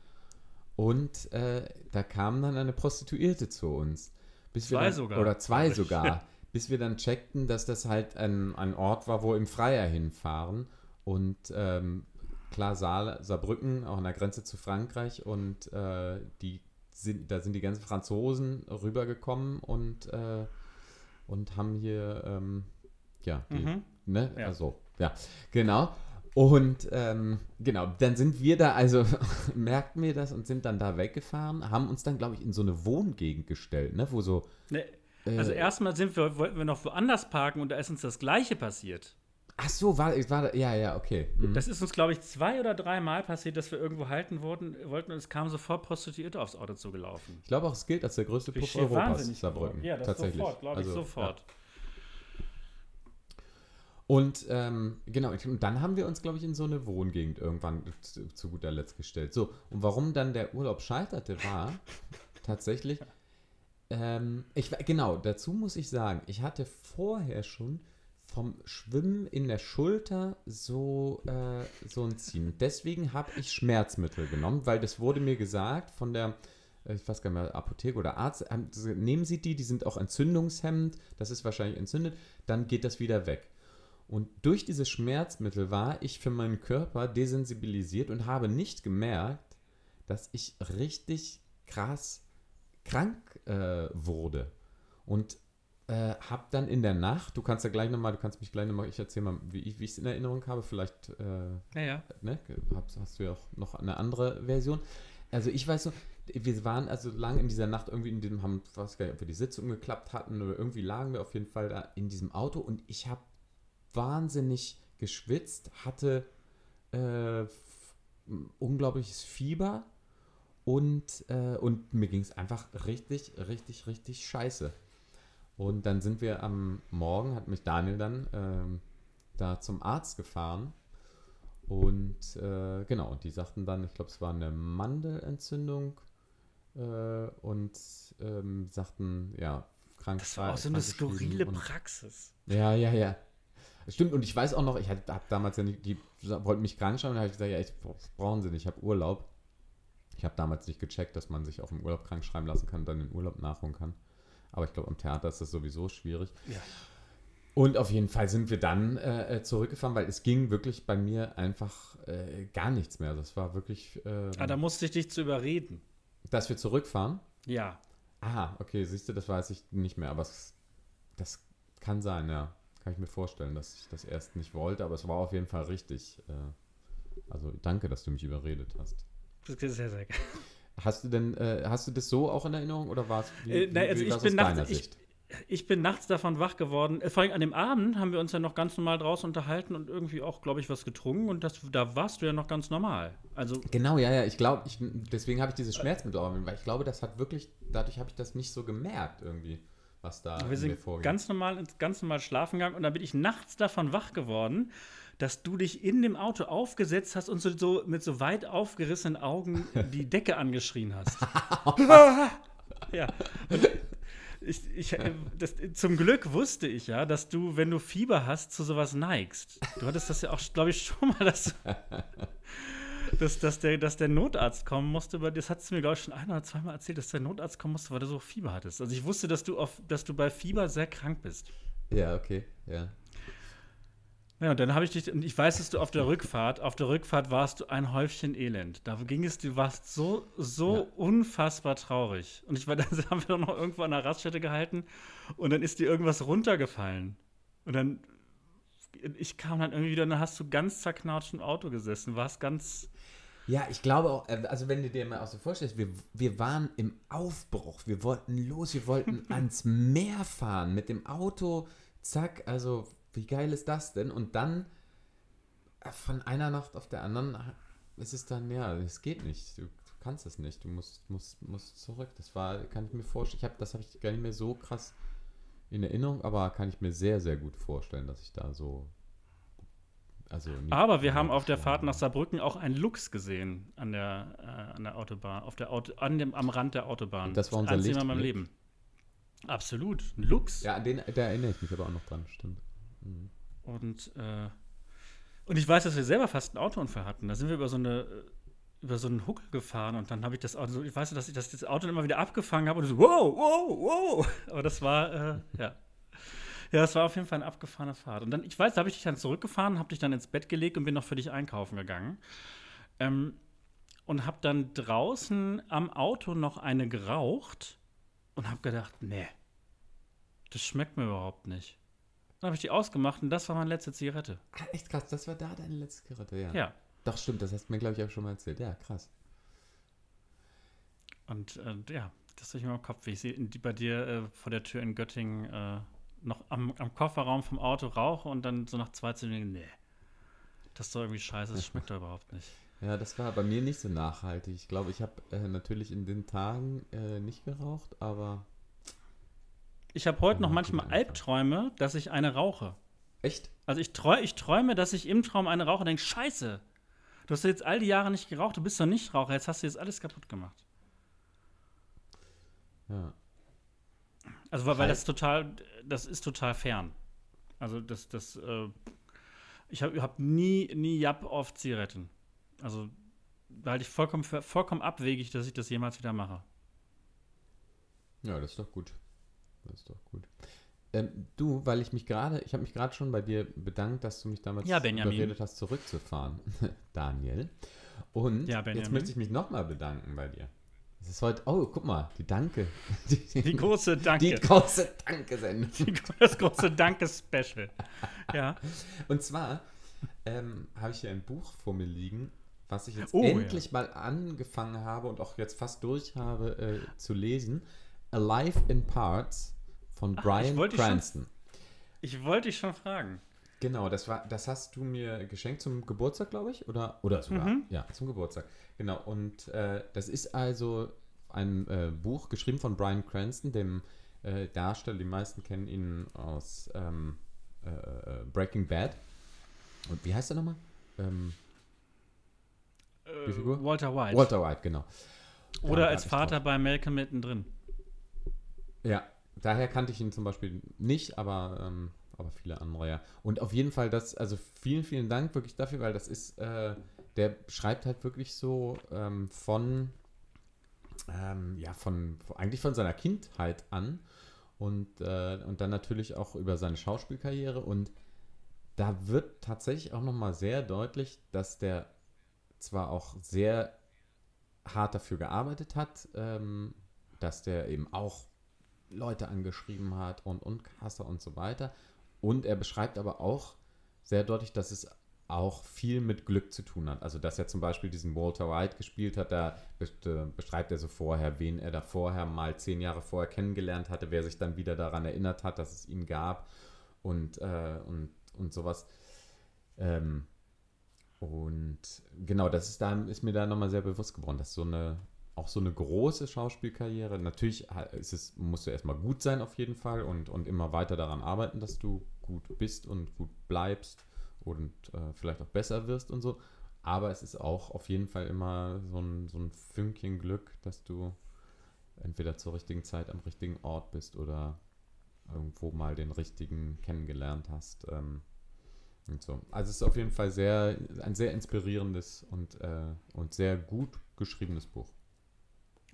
Und äh, da kam dann eine Prostituierte zu uns. Zwei dann, sogar, Oder zwei sogar. (laughs) bis wir dann checkten, dass das halt ein, ein Ort war, wo im Freier hinfahren. Und ähm, klar, Saal, Saarbrücken, auch an der Grenze zu Frankreich. Und äh, die sind, da sind die ganzen Franzosen rübergekommen und, äh, und haben hier, ähm, ja, die, Mhm. ne, Ja. also, ja, genau. Und ähm, genau, dann sind wir da, also (laughs) merkten wir das und sind dann da weggefahren, haben uns dann, glaube ich, in so eine Wohngegend gestellt, ne, wo so. Ne, äh, also erstmal sind wir, wollten wir noch woanders parken und da ist uns das Gleiche passiert. Ach so, war, war ja, ja, okay. Mhm. Das ist uns, glaube ich, zwei oder dreimal passiert, dass wir irgendwo halten wollten, wollten und es kamen sofort Prostituierte aufs Auto zugelaufen. Ich glaube auch, es gilt als der größte Puff Europas, Saarbrücken. Ja, das tatsächlich. sofort, glaube ich, Also, sofort. Ja. Und ähm, genau, und dann haben wir uns, glaube ich, in so eine Wohngegend irgendwann zu, zu guter Letzt gestellt. So, und warum dann der Urlaub scheiterte, war (laughs) tatsächlich, ähm, ich, genau, dazu muss ich sagen, ich hatte vorher schon vom Schwimmen in der Schulter so, äh, so ein Ziehen. Deswegen habe ich Schmerzmittel genommen, weil das wurde mir gesagt von der, äh, ich weiß gar nicht mehr, Apotheke oder Arzt, ähm, nehmen Sie die, die sind auch entzündungshemmend, das ist wahrscheinlich entzündet, dann geht das wieder weg. Und durch dieses Schmerzmittel war ich für meinen Körper desensibilisiert und habe nicht gemerkt, dass ich richtig krass krank äh, wurde. Und äh, habe dann in der Nacht, du kannst ja gleich nochmal, du kannst mich gleich nochmal, ich erzähle mal, wie ich es in Erinnerung habe, vielleicht äh, Ja, ja. ne, hast, hast du ja auch noch eine andere Version. Also ich weiß so, wir waren also lang in dieser Nacht irgendwie in dem, haben, ich weiß gar nicht, ob wir die Sitzung geklappt hatten oder irgendwie lagen wir auf jeden Fall da in diesem Auto und ich habe wahnsinnig geschwitzt, hatte äh, unglaubliches Fieber und, äh, und mir ging es einfach richtig, richtig, richtig scheiße. Und dann sind wir am Morgen, hat mich Daniel dann ähm, da zum Arzt gefahren. Und äh, genau, und die sagten dann, ich glaube, es war eine Mandelentzündung äh, und ähm, sagten, ja, krank. Das war auch so eine skurrile Praxis. ja, ja, ja. Stimmt, und ich weiß auch noch, ich habe damals ja nicht, die wollten mich krank schreiben, und habe ich gesagt, ja, ich, das brauchen sie nicht, ich habe Urlaub. Ich habe damals nicht gecheckt, dass man sich auch im Urlaub krank schreiben lassen kann und dann den Urlaub nachholen kann. Aber ich glaube, am Theater ist das sowieso schwierig. Ja. Und auf jeden Fall sind wir dann äh, zurückgefahren, weil es ging wirklich bei mir einfach äh, gar nichts mehr. Das war wirklich, ähm, Ah, da musste ich dich zu überreden. dass wir zurückfahren. Ja. Ah, okay, siehst du, das weiß ich nicht mehr, aber es, das kann sein, ja. Kann ich mir vorstellen, dass ich das erst nicht wollte, aber es war auf jeden Fall richtig. Äh, also danke, dass du mich überredet hast. Das ist sehr, sehr geil. Hast du denn, äh, hast du das so auch in Erinnerung oder war es Äh, nein, also ich bin aus nachts- deiner ich- Sicht? Ich bin nachts davon wach geworden. Äh, Vor allem an dem Abend haben wir uns ja noch ganz normal draußen unterhalten und irgendwie auch, glaube ich, was getrunken. Und das, da warst du ja noch ganz normal. Also, Genau, ja, ja, ich glaube, deswegen habe ich dieses Schmerzmittel, auch, weil ich glaube, das hat wirklich, dadurch habe ich das nicht so gemerkt irgendwie, was da wir sind ganz normal ins ganz normal schlafen gegangen. Und dann bin ich nachts davon wach geworden, dass du dich in dem Auto aufgesetzt hast und so, so mit so weit aufgerissenen Augen die (laughs) Decke angeschrien hast. (laughs) ja. Und ich, ich, äh, das, zum Glück wusste ich ja, dass du, wenn du Fieber hast, zu sowas neigst. Du hattest das ja auch, glaube ich, schon mal, dass, (laughs) dass, dass, der, dass der Notarzt kommen musste. Aber das hast du mir, glaube ich, schon ein oder zweimal erzählt, dass der Notarzt kommen musste, weil du so Fieber hattest. Also ich wusste, dass du, auf, dass du bei Fieber sehr krank bist. Ja, okay, ja. Ja, und dann habe ich dich, und ich weiß, dass du auf der Rückfahrt, auf der Rückfahrt warst du ein Häufchen Elend. Da ging es, du warst so, so Ja. unfassbar traurig. Und ich war, (laughs) dann haben wir doch noch irgendwo an der Raststätte gehalten und dann ist dir irgendwas runtergefallen. Und dann, ich kam dann irgendwie wieder, und dann hast du ganz zerknautscht im Auto gesessen, warst ganz, Ja, ich glaube auch, äh, also wenn du dir mal auch so vorstellst, wir, wir waren im Aufbruch, wir wollten los, wir wollten (laughs) ans Meer fahren mit dem Auto, zack, also wie geil ist das denn? Und dann äh, von einer Nacht auf der anderen ist es dann, ja, es geht nicht, du, du kannst es nicht, du musst, musst, musst zurück. Das war, kann ich mir vorstellen, ich hab, das habe ich gar nicht mehr so krass in Erinnerung, aber kann ich mir sehr, sehr gut vorstellen, dass ich da so. Also Aber wir haben auf der Fahrt nach Saarbrücken auch einen Lux gesehen an der, äh, an der Autobahn, auf der Auto, an dem, am Rand der Autobahn. Und das war unser einzige Mal in meinem. Leben. Absolut. Ein Lux. Ja, den, da erinnere ich mich aber auch noch dran, stimmt. Mhm. Und, äh, und ich weiß, dass wir selber fast einen Autounfall hatten. Da sind wir über so eine über so einen Huckel gefahren und dann habe ich das Auto, ich weiß, dass ich das, das Auto immer wieder abgefangen habe und so, wow, wow, wow. Aber das war, äh, ja. Ja, das war auf jeden Fall eine abgefahrene Fahrt. Und dann, ich weiß, da habe ich dich dann zurückgefahren, habe dich dann ins Bett gelegt und bin noch für dich einkaufen gegangen. Ähm, und habe dann draußen am Auto noch eine geraucht und habe gedacht, nee, das schmeckt mir überhaupt nicht. Dann habe ich die ausgemacht und das war meine letzte Zigarette. Ah, (laughs) echt krass, das war da deine letzte Zigarette, ja. Ja. Doch, stimmt, das hast du mir, glaube ich, auch schon mal erzählt. Ja, krass. Und äh, ja, das habe ich mir im Kopf, wie ich sie bei dir äh, vor der Tür in Göttingen äh, noch am, am, Kofferraum vom Auto rauche und dann so nach zwei Zügen, nee, das ist doch irgendwie scheiße, das schmeckt doch überhaupt nicht. (laughs) Ja, das war bei mir nicht so nachhaltig. Ich glaube, ich habe äh, natürlich in den Tagen äh, nicht geraucht, aber. Ich habe heute noch manchmal Albträume, dass ich eine rauche. Echt? Also ich, träu ich träume, dass ich im Traum eine rauche und denke, scheiße, du hast jetzt all die Jahre nicht geraucht, du bist doch nicht Raucher, jetzt hast du jetzt alles kaputt gemacht. Ja. Also weil, weil das total, das ist total fern. Also das, das, äh, ich habe hab nie, nie Jap auf Zigaretten. Also da halte ich vollkommen, vollkommen abwegig, dass ich das jemals wieder mache. Ja, das ist doch gut. Das ist doch gut. Ähm, du, weil ich mich gerade, ich habe mich gerade schon bei dir bedankt, dass du mich damals ja, überredet hast, zurückzufahren, (laughs) Daniel. Und ja, jetzt möchte ich mich nochmal bedanken bei dir. Es ist heute, oh, guck mal, die Danke. (laughs) Die, die große Danke. Die große Danke-Sendung. Das große Danke-Special. (laughs) ja. Und zwar ähm, habe ich hier ein Buch vor mir liegen, was ich jetzt oh, endlich ja. mal angefangen habe und auch jetzt fast durch habe äh, zu lesen. Alive in Parts von Brian Ach, ich Cranston. Schon, ich wollte dich schon fragen. Genau, das war, das hast du mir geschenkt zum Geburtstag, glaube ich, oder oder sogar, mhm. ja, zum Geburtstag. Genau. Und äh, das ist also ein äh, Buch geschrieben von Brian Cranston, dem äh, Darsteller. Die meisten kennen ihn aus ähm, äh, äh, Breaking Bad. Und wie heißt er nochmal? Ähm, die Figur? Walter White. Walter White, genau. Oder als Vater bei Malcolm mittendrin. Ja, daher kannte ich ihn zum Beispiel nicht, aber ähm, aber viele andere, ja. Und auf jeden Fall das, also vielen, vielen Dank wirklich dafür, weil das ist, äh, der schreibt halt wirklich so ähm, von, ähm, ja, von, eigentlich von seiner Kindheit an und, äh, und dann natürlich auch über seine Schauspielkarriere und da wird tatsächlich auch nochmal sehr deutlich, dass der zwar auch sehr hart dafür gearbeitet hat, ähm, dass der eben auch Leute angeschrieben hat und, und Caster und so weiter und er beschreibt aber auch sehr deutlich, dass es auch viel mit Glück zu tun hat. Also, dass er zum Beispiel diesen Walter White gespielt hat, da beschreibt er so vorher, wen er da vorher mal zehn Jahre vorher kennengelernt hatte, wer sich dann wieder daran erinnert hat, dass es ihn gab und, äh, und, und sowas. Ähm, und genau, das ist, da, ist mir da nochmal sehr bewusst geworden, dass so eine, auch so eine große Schauspielkarriere, natürlich ist es, musst du erstmal gut sein auf jeden Fall und, und immer weiter daran arbeiten, dass du gut bist und gut bleibst und äh, vielleicht auch besser wirst und so. Aber es ist auch auf jeden Fall immer so ein, so ein Fünkchen Glück, dass du entweder zur richtigen Zeit am richtigen Ort bist oder irgendwo mal den richtigen kennengelernt hast. Ähm, und so. Also es ist auf jeden Fall sehr, ein sehr inspirierendes und, äh, und sehr gut geschriebenes Buch.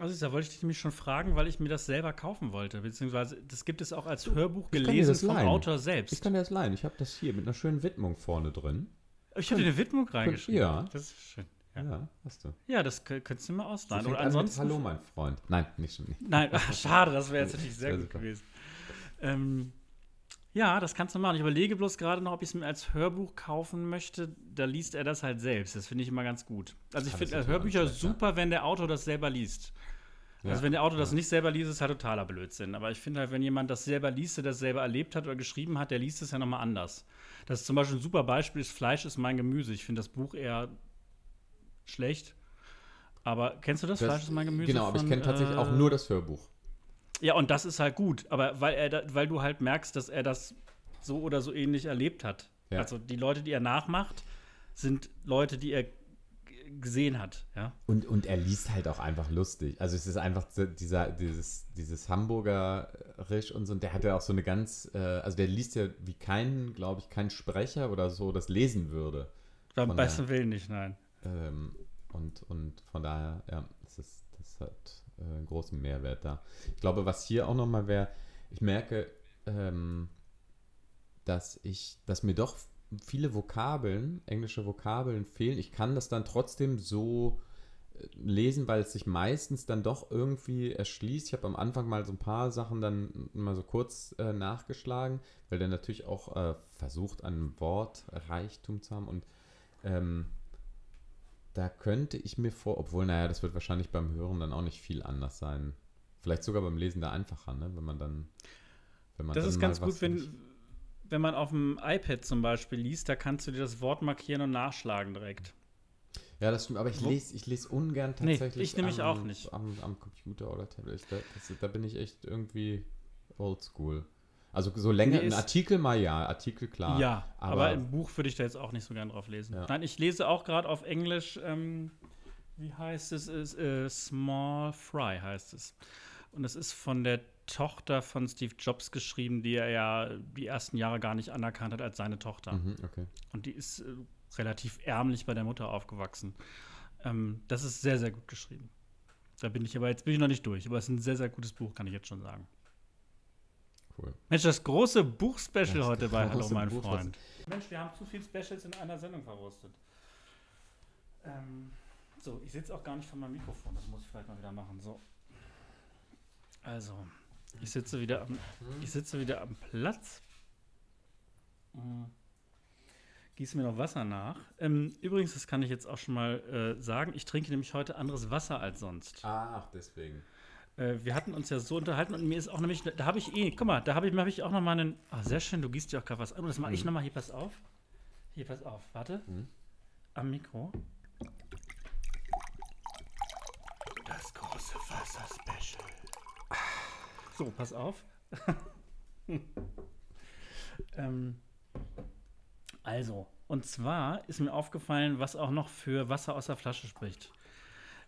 Also da wollte ich dich nämlich schon fragen, weil ich mir das selber kaufen wollte. Beziehungsweise das gibt es auch als Hörbuch gelesen vom leihen. Autor selbst. Ich kann dir das leihen. Ich habe das hier mit einer schönen Widmung vorne drin. Ich habe dir eine Widmung reingeschrieben. Ja. Das ist schön. Ja. ja, hast du. Ja, das könntest du mir ausleihen. Oder ansonsten. Hallo, mein Freund. Nein, nicht schon. Nicht. Nein, ach, (laughs) schade, das wäre jetzt natürlich (laughs) sehr gut gewesen. Ähm, ja, das kannst du machen. Ich überlege bloß gerade noch, ob ich es mir als Hörbuch kaufen möchte. Da liest er das halt selbst. Das finde ich immer ganz gut. Also ich finde Hörbücher super, wenn der Autor das selber liest. Ja, also wenn der Autor ja. das nicht selber liest, ist halt totaler Blödsinn. Aber ich finde halt, wenn jemand das selber liest, der das selber erlebt hat oder geschrieben hat, der liest es ja nochmal anders. Das ist zum Beispiel ein super Beispiel ist Fleisch ist mein Gemüse. Ich finde das Buch eher schlecht. Aber kennst du das? das Fleisch ist mein Gemüse? Genau, aber ich kenne tatsächlich äh, auch nur das Hörbuch. Ja, und das ist halt gut. Aber weil, er weil du halt merkst, dass er das so oder so ähnlich erlebt hat. Ja. Also die Leute, die er nachmacht, sind Leute, die er gesehen hat. Ja? Und, und er liest halt auch einfach lustig. Also es ist einfach dieser, dieses, dieses Hamburger-Risch und so, und der hat ja auch so eine ganz, äh, also der liest ja wie kein, glaube ich, kein Sprecher oder so das lesen würde. Beim besten Willen nicht, nein. Ähm, und, und von daher, ja, das, ist, das hat äh, großen Mehrwert da. Ich glaube, was hier auch nochmal wäre, ich merke, ähm, dass ich, dass mir doch viele Vokabeln, englische Vokabeln fehlen. Ich kann das dann trotzdem so äh, lesen, weil es sich meistens dann doch irgendwie erschließt. Ich habe am Anfang mal so ein paar Sachen dann mal so kurz äh, nachgeschlagen, weil der natürlich auch äh, versucht, ein Wortreichtum zu haben und ähm, da könnte ich mir vor, obwohl, naja, das wird wahrscheinlich beim Hören dann auch nicht viel anders sein. Vielleicht sogar beim Lesen da einfacher, ne? wenn man dann. Wenn man das dann ist ganz gut, wenn, wenn man auf dem iPad zum Beispiel liest, da kannst du dir das Wort markieren und nachschlagen direkt. Ja, das stimmt, aber ich lese ich les ungern tatsächlich. Nee, ich nämlich auch nicht. Am, am, Computer oder Tablet. Da, das, da bin ich echt irgendwie oldschool. Also so länger, ein Artikel mal ja, Artikel klar. Ja, aber, aber ein Buch würde ich da jetzt auch nicht so gern drauf lesen. Ja. Nein, ich lese auch gerade auf Englisch, ähm, wie heißt es, ist, äh, Small Fry heißt es. Und es ist von der Tochter von Steve Jobs geschrieben, die er ja die ersten Jahre gar nicht anerkannt hat als seine Tochter. Mhm, okay. Und die ist äh, relativ ärmlich bei der Mutter aufgewachsen. Ähm, das ist sehr, sehr gut geschrieben. Da bin ich aber jetzt bin ich noch nicht durch, aber es ist ein sehr, sehr gutes Buch, kann ich jetzt schon sagen. Cool. Mensch, das große Buchspecial heute bei Hallo, mein Buch, Freund. Mensch, wir haben zu viele Specials in einer Sendung verrostet. Ähm, so, ich sitze auch gar nicht vor meinem Mikrofon, das muss ich vielleicht mal wieder machen. So. Also, ich sitze wieder am, ich sitze wieder am Platz. Mhm. Gieße mir noch Wasser nach. Ähm, übrigens, das kann ich jetzt auch schon mal äh, sagen, ich trinke nämlich heute anderes Wasser als sonst. Ach, deswegen. Äh, wir hatten uns ja so unterhalten und mir ist auch nämlich, da habe ich eh, guck mal, da habe ich, hab ich auch noch mal einen, ah, sehr schön, du gießt dir auch gerade was an. Das mache mhm. ich noch mal, hier, pass auf. Hier, pass auf, warte. Mhm. Am Mikro. Das große Wasser-Special. So, pass auf. (laughs) ähm, also, und zwar ist mir aufgefallen, was auch noch für Wasser aus der Flasche spricht.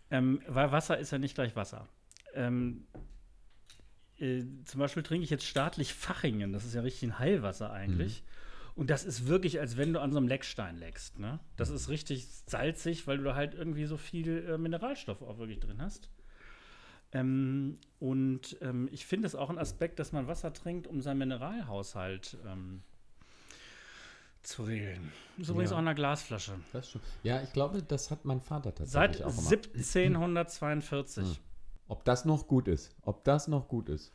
Ähm, weil Wasser ist ja nicht gleich Wasser ähm, äh, zum Beispiel trinke ich jetzt staatlich Fachingen, das ist ja richtig ein Heilwasser eigentlich. Mhm. Und das ist wirklich, als wenn du an so einem Leckstein leckst. Ne? Das ist richtig salzig, weil du da halt irgendwie so viel äh, Mineralstoff auch wirklich drin hast. Ähm, und ähm, ich finde es auch ein Aspekt, dass man Wasser trinkt, um seinen Mineralhaushalt ähm, zu regeln. Das ist übrigens ja. auch in einer Glasflasche. Ja, ich glaube, das hat mein Vater tatsächlich Seit auch gemacht. 1742. Hm. Ob das noch gut ist. Ob das noch gut ist.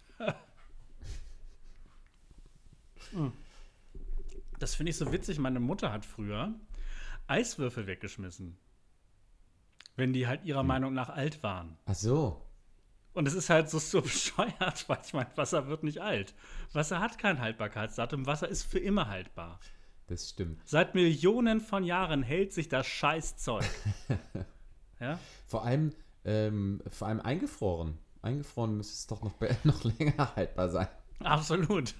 Das finde ich so witzig. Meine Mutter hat früher Eiswürfel weggeschmissen. Wenn die halt ihrer hm. Meinung nach alt waren. Ach so. Und es ist halt so, so (laughs) bescheuert, weil ich meine, Wasser wird nicht alt. Wasser hat kein Haltbarkeitsdatum. Wasser ist für immer haltbar. Das stimmt. Seit Millionen von Jahren hält sich das Scheißzeug. (laughs) ja? Vor allem, ähm, vor allem eingefroren. Eingefroren müsste es doch noch, (laughs) noch länger haltbar sein. Absolut.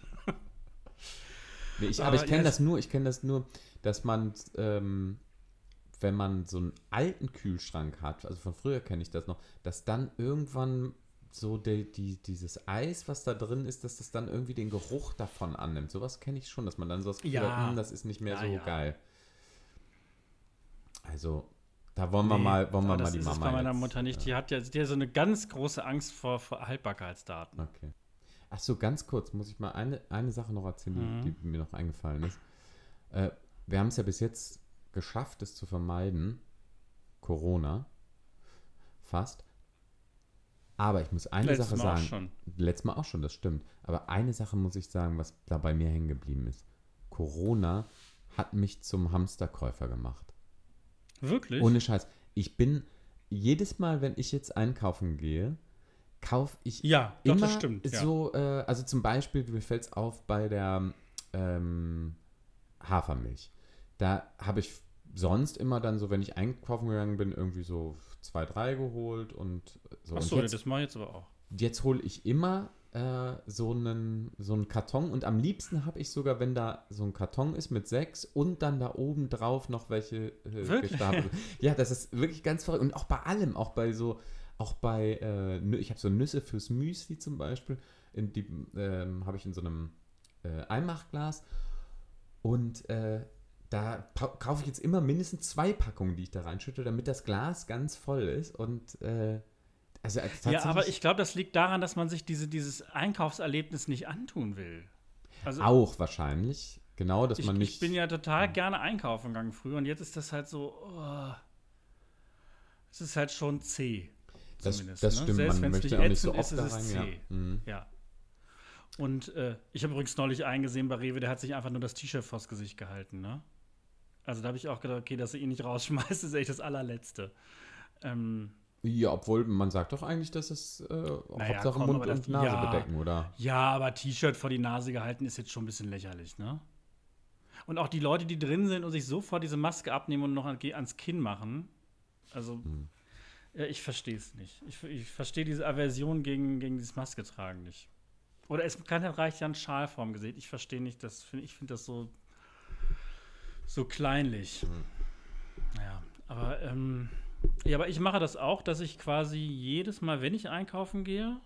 nee, ich, aber, aber, ich kenne das nur, ich kenne das nur, dass man, ähm, wenn man so einen alten Kühlschrank hat, also von früher kenne ich das noch, dass dann irgendwann so die, die, dieses Eis, was da drin ist, dass das dann irgendwie den Geruch davon annimmt. Sowas kenne ich schon, dass man dann so das Gefühl ja. hat, hm, das ist nicht mehr ja, so ja. geil. Also, da wollen wir nee, mal, wollen wir mal die Mama. Das ist bei meiner jetzt, Mutter nicht. Die hat ja, die hat so eine ganz große Angst vor, vor Haltbarkeitsdaten. Okay. Ach so, ganz kurz muss ich mal eine, eine Sache noch erzählen, mhm. die, die, mir noch eingefallen ist. Äh, wir haben es ja bis jetzt geschafft, es zu vermeiden. Corona. Fast. Aber ich muss eine Letztes Sache Mal sagen. Auch schon. Letztes Mal auch schon, das stimmt. Aber eine Sache muss ich sagen, was da bei mir hängen geblieben ist. Corona hat mich zum Hamsterkäufer gemacht. Wirklich? Ohne Scheiß. Ich bin jedes Mal, wenn ich jetzt einkaufen gehe, kaufe ich ja, doch, immer stimmt, ja. so, äh, also zum Beispiel, mir fällt es auf bei der ähm, Hafermilch. Da habe ich sonst immer dann so, wenn ich einkaufen gegangen bin, irgendwie so zwei, drei geholt und so. Achso, das mache ich jetzt aber auch. Jetzt hole ich immer äh, so, einen, so einen Karton. Und am liebsten habe ich sogar, wenn da so ein Karton ist mit sechs und dann da oben drauf noch welche äh, gestapelt. (laughs) Ja, das ist wirklich ganz verrückt. Und auch bei allem, auch bei so, auch bei, äh, ich habe so Nüsse fürs Müsli zum Beispiel, in die ähm, habe ich in so einem äh, Einmachglas. Und äh, da kaufe ich jetzt immer mindestens zwei Packungen, die ich da reinschütte, damit das Glas ganz voll ist. Und äh, also ja, aber ich glaube, das liegt daran, dass man sich diese, dieses Einkaufserlebnis nicht antun will. Also, auch wahrscheinlich. Genau, dass Ich, man nicht. ich bin ja total gerne einkaufen gegangen früher und jetzt ist das halt so. Oh, es ist halt schon zäh. das, zumindest, das ne? stimmt, Selbst man möchte nicht auch nicht so oft ist, da ist rein. es Ja. Mhm. Ja. Und äh, ich habe übrigens neulich eingesehen bei Rewe, der hat sich einfach nur das T-Shirt vors Gesicht gehalten, ne? Also da habe ich auch gedacht, okay, dass er ihn nicht rausschmeißt, (laughs) ist echt das allerletzte. Ähm, ja, obwohl man sagt doch eigentlich, dass es äh, Naja, Hauptsache komm, Mund das- und Nase ja. bedecken, oder? ja, aber T-Shirt vor die Nase gehalten ist jetzt schon ein bisschen lächerlich, ne? Und auch die Leute, die drin sind und sich sofort diese Maske abnehmen und noch an- ans Kinn machen, also Hm. ja, ich verstehe es nicht. Ich, ich verstehe diese Aversion gegen, gegen dieses Maske tragen nicht. Oder es kann reicht ja ein Schal vorm Gesicht. Ich verstehe nicht, das find, ich finde das so, so kleinlich. Hm. Ja, aber ähm, ja, aber ich mache das auch, dass ich quasi jedes Mal, wenn ich einkaufen gehe,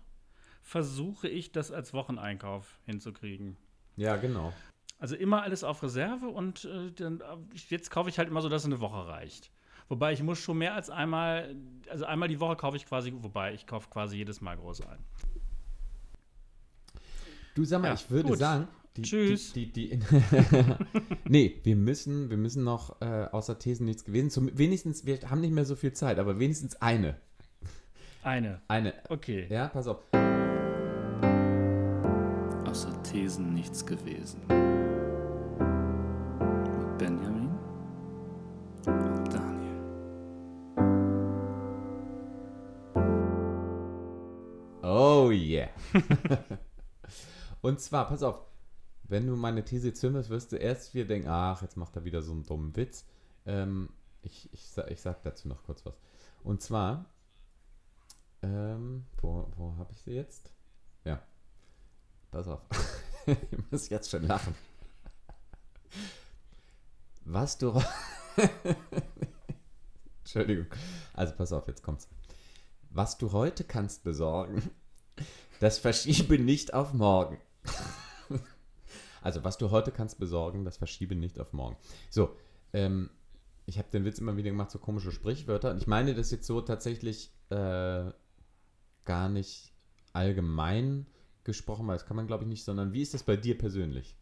versuche ich das als Wocheneinkauf hinzukriegen. Ja, genau. Also immer alles auf Reserve und äh, dann, äh, jetzt kaufe ich halt immer so, dass eine Woche reicht. Wobei ich muss schon mehr als einmal, also einmal die Woche kaufe ich quasi, wobei ich kaufe quasi jedes Mal groß ein. Du sag mal, Ja, ich würde gut. sagen. Die, Tschüss. Die, die, die (laughs) nee, wir müssen, wir müssen noch äh, außer Thesen nichts gewesen. Zum, wenigstens, wir haben nicht mehr so viel Zeit, aber wenigstens eine. Eine. Eine. Okay. Ja, pass auf. Außer Thesen nichts gewesen. Mit Benjamin und Daniel. Oh yeah. (laughs) Und zwar, pass auf, wenn du meine These zündest, wirst du erst wieder denken, ach, jetzt macht er wieder so einen dummen Witz. Ähm, ich, ich, ich sag dazu noch kurz was. Und zwar, ähm, wo, wo habe ich sie jetzt? Ja. Pass auf. (laughs) ich muss jetzt schon lachen. Was du. (laughs) Entschuldigung. Also pass auf, jetzt kommt's. Was du heute kannst besorgen, das verschiebe nicht auf morgen. Also, was du heute kannst besorgen, das verschiebe nicht auf morgen. So, ähm, ich habe den Witz immer wieder gemacht, so komische Sprichwörter. Und ich meine das jetzt so tatsächlich äh, gar nicht allgemein gesprochen, weil das kann man glaube ich nicht, sondern wie ist das bei dir persönlich?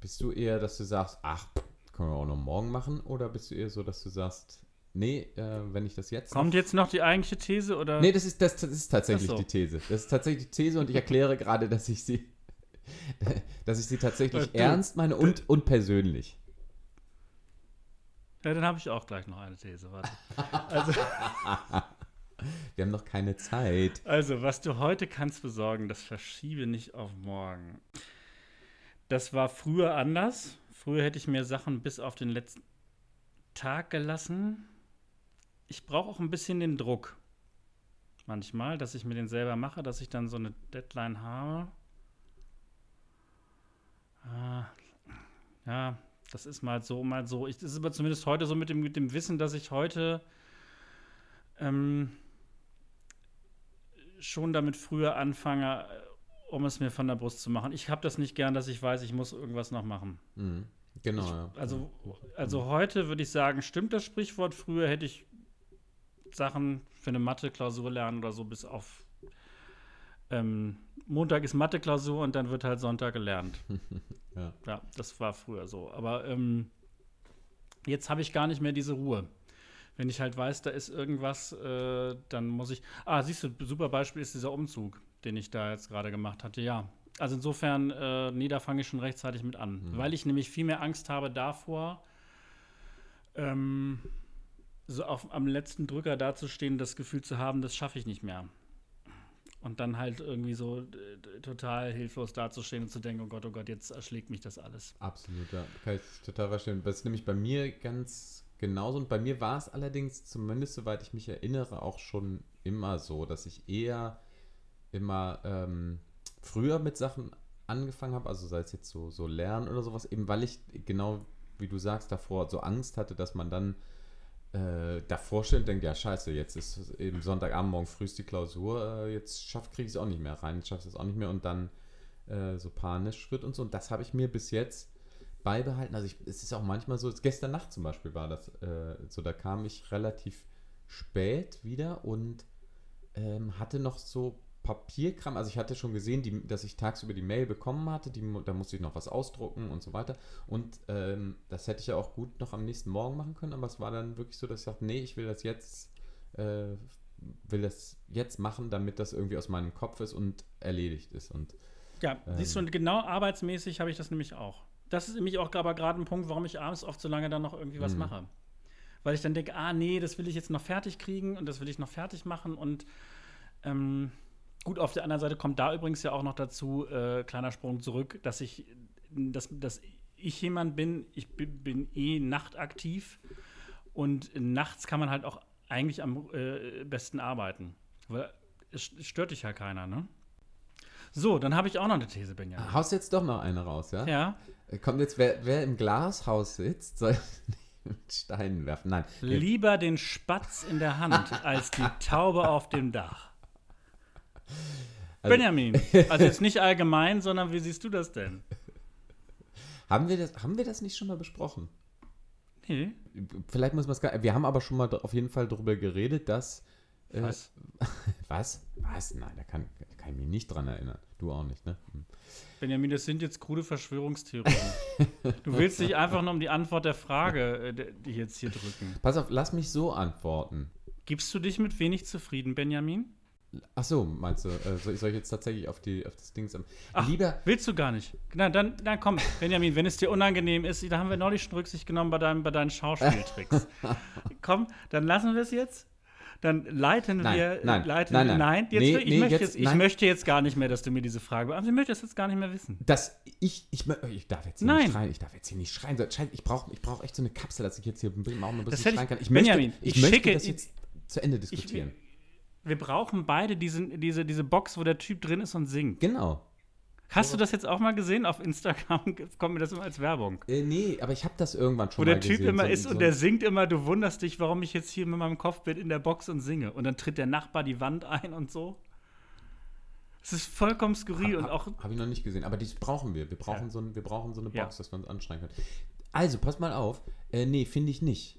Bist du eher, dass du sagst, ach, können wir auch noch morgen machen? Oder bist du eher so, dass du sagst, nee, äh, wenn ich das jetzt. Kommt jetzt noch die eigentliche These oder? Nee, das ist, das, das ist tatsächlich so. die These. Das ist tatsächlich die These und ich erkläre gerade, dass ich sie, (laughs) dass ich sie tatsächlich Weil du- ernst meine und, und persönlich. Ja, dann habe ich auch gleich noch eine These. Warte. Also, (laughs) Wir haben noch keine Zeit. also, was du heute kannst besorgen, das verschiebe nicht auf morgen. Das war früher anders. Früher hätte ich mir Sachen bis auf den letzten Tag gelassen. Ich brauche auch ein bisschen den Druck. Manchmal, dass ich mir den selber mache, dass ich dann so eine Deadline habe. Ah, ja, das ist mal so, mal so. Ich, das ist aber zumindest heute so mit dem, mit dem Wissen, dass ich heute ähm, schon damit früher anfange, äh, um es mir von der Brust zu machen. Ich habe das nicht gern, dass ich weiß, ich muss irgendwas noch machen. Mhm. Genau, ja. Also, also heute würde ich sagen, stimmt das Sprichwort. Früher hätte ich Sachen für eine Mathe-Klausur lernen oder so bis auf ähm, Montag ist Mathe-Klausur und dann wird halt Sonntag gelernt. (laughs) Ja. ja, das war früher so. Aber ähm, jetzt habe ich gar nicht mehr diese Ruhe. Wenn ich halt weiß, da ist irgendwas, äh, dann muss ich. Ah, siehst du, super Beispiel ist dieser Umzug, den ich da jetzt gerade gemacht hatte. Ja, also insofern, äh, nee, da fange ich schon rechtzeitig mit an. Weil ich nämlich viel mehr Angst habe davor, ähm, so auf, am letzten Drücker dazustehen, das Gefühl zu haben, das schaffe ich nicht mehr. Und dann halt irgendwie so äh, total hilflos dazustehen und zu denken, oh Gott, oh Gott, jetzt erschlägt mich das alles. Absolut, ja. Kann ich total verstehen. Das ist nämlich bei mir ganz genauso. Und bei mir war es allerdings, zumindest soweit ich mich erinnere, auch schon immer so, dass ich eher immer ähm, früher mit Sachen angefangen habe, also sei es jetzt so, so Lernen oder sowas, eben weil ich genau, wie du sagst, davor so Angst hatte, dass man dann äh, davor steht und denkt, ja scheiße, jetzt ist eben Sonntagabend, morgen früh ist die Klausur, äh, jetzt schaff, kriege ich es auch nicht mehr rein, schaffe es auch nicht mehr und dann äh, so panisch wird und so. Und das habe ich mir bis jetzt beibehalten. Also ich, es ist auch manchmal so, gestern Nacht zum Beispiel war das äh, so, da kam ich relativ spät wieder und ähm, hatte noch so Papierkram. Also ich hatte schon gesehen, die, dass ich tagsüber die Mail bekommen hatte. Die, da musste ich noch was ausdrucken und so weiter. Und ähm, das hätte ich ja auch gut noch am nächsten Morgen machen können. Aber es war dann wirklich so, dass ich sagte, nee, ich will das jetzt, äh, will das jetzt machen, damit das irgendwie aus meinem Kopf ist und erledigt ist. Und Ja, siehst du, und genau arbeitsmäßig habe ich das nämlich auch. Das ist nämlich auch aber gerade ein Punkt, warum ich abends oft so lange dann noch irgendwie was Mhm. mache. Weil ich dann denke, ah, nee, das will ich jetzt noch fertig kriegen und das will ich noch fertig machen. Und ähm, gut, auf der anderen Seite kommt da übrigens ja auch noch dazu, äh, kleiner Sprung zurück, dass ich, dass, dass ich jemand bin, ich bin, bin eh nachtaktiv und nachts kann man halt auch eigentlich am äh, besten arbeiten. Weil es stört dich ja keiner, ne? So, dann habe ich auch noch eine These, Benjamin. haust jetzt doch noch eine raus, ja? Ja, Kommt jetzt, wer, wer im Glashaus sitzt, (laughs) soll mit Steinen werfen. Nein. lieber den Spatz in der Hand (laughs) als die Taube auf dem Dach. Also- Benjamin, (laughs) also jetzt nicht allgemein, sondern wie siehst du das denn? Haben wir, das, haben wir das nicht schon mal besprochen? Nee, Vielleicht muss man es gar Wir haben aber schon mal auf jeden Fall darüber geredet, dass. äh, was? (laughs) Was? Was? Nein, da kann, kann ich mich nicht dran erinnern. Du auch nicht, ne? Hm. Benjamin, das sind jetzt krude Verschwörungstheorien. Du willst dich einfach nur um die Antwort der Frage, äh, jetzt hier drücken. Pass auf, lass mich so antworten. Gibst du dich mit wenig zufrieden, Benjamin? Ach so, meinst du, äh, soll ich soll ich jetzt tatsächlich auf, die, auf das Ding am. Ach, Lieber. willst du gar nicht. Na, dann, dann komm, Benjamin, wenn es dir unangenehm ist, da haben wir neulich schon Rücksicht genommen bei, deinem, bei deinen Schauspieltricks. (laughs) komm, dann lassen wir es jetzt. Dann leiten Nein, wir. nein, leiten, nein, nein. jetzt, Nee, ich, nee, möchte jetzt- jetzt, ich nein. möchte jetzt gar nicht mehr, dass du mir diese Frage beantwortest. Ich möchte das jetzt gar nicht mehr wissen. Das, ich, ich, mö- ich darf jetzt hier Nein. nicht schreien. Ich darf jetzt hier nicht schreien. Ich brauche ich brauch echt so eine Kapsel, dass ich jetzt hier auch ein bisschen ich- schreien kann. Ich Benjamin, möchte, ich ich möchte schicke- das jetzt zu Ende diskutieren. Wir brauchen beide diesen, diese, diese Box, wo der Typ drin ist und singt. genau. Hast du das jetzt auch mal gesehen? Auf Instagram (laughs) kommt mir das immer als Werbung. Äh, nee, aber ich habe das irgendwann schon Wo der Typ gesehen. immer so, ist so, und der singt immer, du wunderst dich, warum ich jetzt hier mit meinem Kopfbild in der Box und singe. Und dann tritt der Nachbar die Wand ein und so. Es ist vollkommen skurril und auch. Habe ich noch nicht gesehen, aber das brauchen wir. Wir brauchen, Ja. so, ein, wir brauchen so eine Box, Ja. dass wir uns anschreien können. Also, pass mal auf. Äh, nee, finde ich nicht.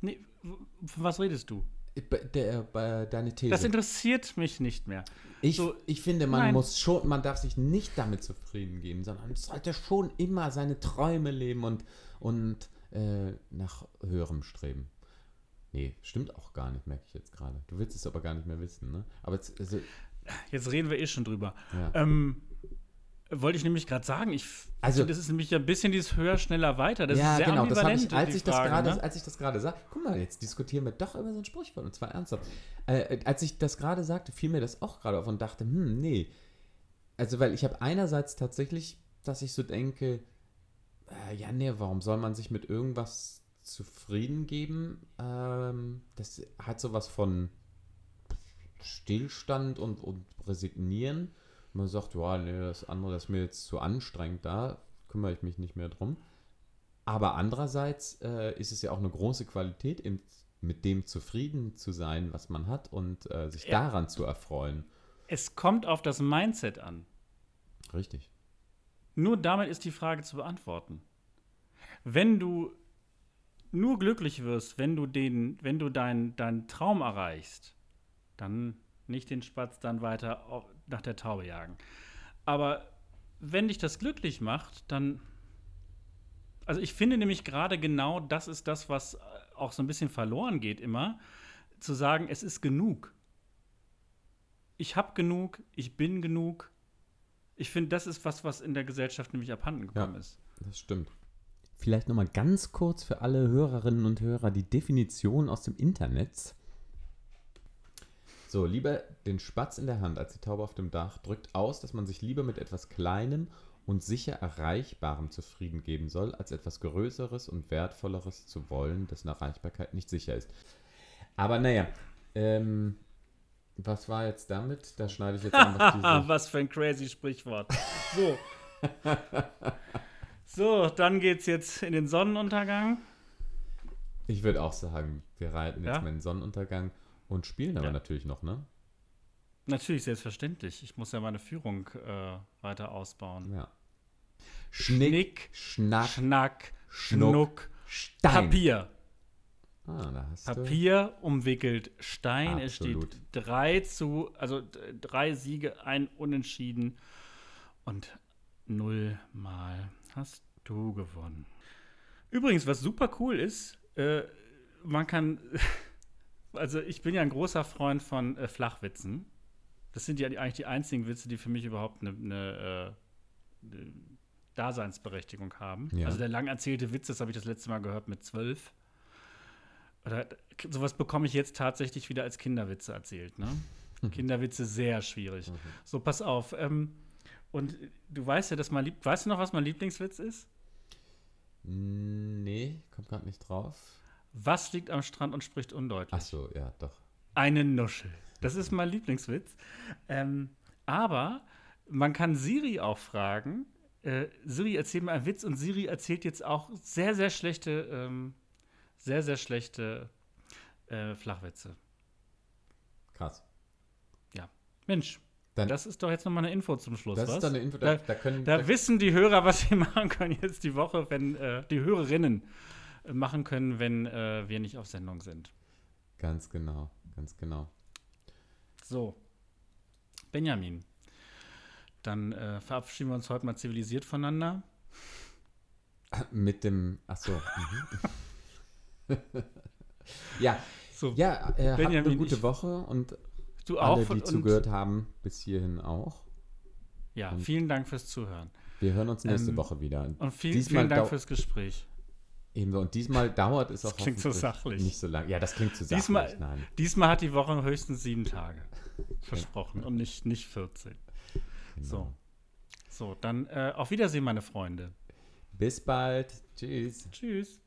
Nee, von was redest du? Äh, bei- Der, bei deine These. Das interessiert mich nicht mehr. ich, so- ich finde, man Nein. muss schon, man darf sich nicht damit zufrieden geben, sondern sollte schon immer seine Träume leben und, und äh, nach höherem streben. Nee, stimmt auch gar nicht, merke ich jetzt gerade. Du willst es aber gar nicht mehr wissen, ne? Aber jetzt, also, Jetzt reden wir eh schon drüber. ja. Ähm, wollte ich nämlich gerade sagen, ich Also- das ist nämlich ein bisschen dieses höher, schneller, weiter. Das ja, ist sehr genau, ambivalent, ich, als ich das Frage, gerade, ne? als ich das gerade sah, guck mal, jetzt diskutieren wir doch über so ein Sprichwort und zwar ernsthaft. Äh, als ich das gerade sagte, fiel mir das auch gerade auf und dachte, hm, nee. Also, weil ich habe einerseits tatsächlich, dass ich so denke, äh, ja, nee, warum soll man sich mit irgendwas zufrieden geben? Ähm, das hat sowas von Stillstand und, und Resignieren. Man sagt, ja, nee, das andere das ist mir jetzt zu anstrengend, da kümmere ich mich nicht mehr drum. Aber andererseits äh, ist es ja auch eine große Qualität, eben mit dem zufrieden zu sein, was man hat und äh, sich Ja. daran zu erfreuen. Es kommt auf das Mindset an. Richtig. Nur damit ist die Frage zu beantworten. Wenn du nur glücklich wirst, wenn du den, wenn du deinen deinen Traum erreichst, dann nicht den Spatz dann weiter nach der Taube jagen. Aber wenn dich das glücklich macht, dann also ich finde nämlich gerade genau das ist das, was äh, auch so ein bisschen verloren geht immer, zu sagen, es ist genug. Ich habe genug, ich bin genug. Ich finde, das ist was, was in der Gesellschaft nämlich abhanden gekommen Ja. ist. Das stimmt. Vielleicht nochmal ganz kurz für alle Hörerinnen und Hörer die Definition aus dem Internet. So, lieber den Spatz in der Hand als die Taube auf dem Dach drückt aus, dass man sich lieber mit etwas Kleinem und sicher Erreichbarem zufrieden geben soll, als etwas Größeres und Wertvolleres zu wollen, dessen Erreichbarkeit nicht sicher ist. Aber naja, ähm, was war jetzt damit? Da schneide ich jetzt einfach (laughs) diese... was für ein crazy Sprichwort. So. (laughs) so, dann geht's jetzt in den Sonnenuntergang. Ich würde auch sagen, wir reiten jetzt Ja? mal in den Sonnenuntergang und spielen aber Ja. natürlich noch, ne? Natürlich, selbstverständlich. Ich muss ja meine Führung äh, weiter ausbauen. Ja. Schnick, Schnick, Schnack, Schnack, Schnuck, Schnuck, Stein. Papier. Ah, da hast du. Papier umwickelt Stein. Es Absolut. steht 3 zu, also drei Siege, ein Unentschieden und null Mal hast du gewonnen. Übrigens, was super cool ist, äh, man kann, (laughs) also ich bin ja ein großer Freund von äh, Flachwitzen. Das sind ja die, eigentlich die einzigen Witze, die für mich überhaupt eine ne, äh, ne Daseinsberechtigung haben. Ja. Also der lang erzählte Witz, das habe ich das letzte Mal gehört mit zwölf. Oder sowas bekomme ich jetzt tatsächlich wieder als Kinderwitze erzählt. Ne? (laughs) Kinderwitze sehr schwierig. So, pass auf. Ähm, und du weißt ja, dass mein Lieb weißt du noch, was mein Lieblingswitz ist? Nee, kommt gerade nicht drauf. Was liegt am Strand und spricht undeutlich? Ach so, ja, doch. Eine Nuschel. Das ist mein Lieblingswitz. Ähm, aber man kann Siri auch fragen. Äh, Siri, erzähl mir einen Witz und Siri erzählt jetzt auch sehr, sehr schlechte, ähm, sehr, sehr schlechte äh, Flachwitze. Krass. Mensch, Dann- das ist doch jetzt nochmal eine Info zum Schluss, Das was? ist dann eine Info, Da- da, da können. Da da, wissen die Hörer, was sie (laughs) machen können jetzt die Woche, wenn äh, die Hörerinnen machen können, wenn äh, wir nicht auf Sendung sind. ganz genau, ganz genau. So, Benjamin, dann äh, verabschieden wir uns heute mal zivilisiert voneinander. (laughs) Mit dem. Ach so. Mhm. (laughs) ja, So, ja, äh, habt Benjamin, eine gute ich- Woche und du auch. alle, die und- zugehört haben, bis hierhin auch. Ja, und- vielen Dank fürs Zuhören. Wir hören uns nächste Ähm, Woche wieder. Und viel, vielen Dank fürs Gespräch. Ebenso. Und diesmal dauert es Das auch klingt so sachlich. nicht so lang. Ja, das klingt zu sachlich. Diesmal- Nein. Diesmal hat die Woche höchstens sieben Tage versprochen und nicht, nicht 14. Genau. So. So, dann äh, auf Wiedersehen, meine Freunde. Bis bald. Tschüss. Tschüss.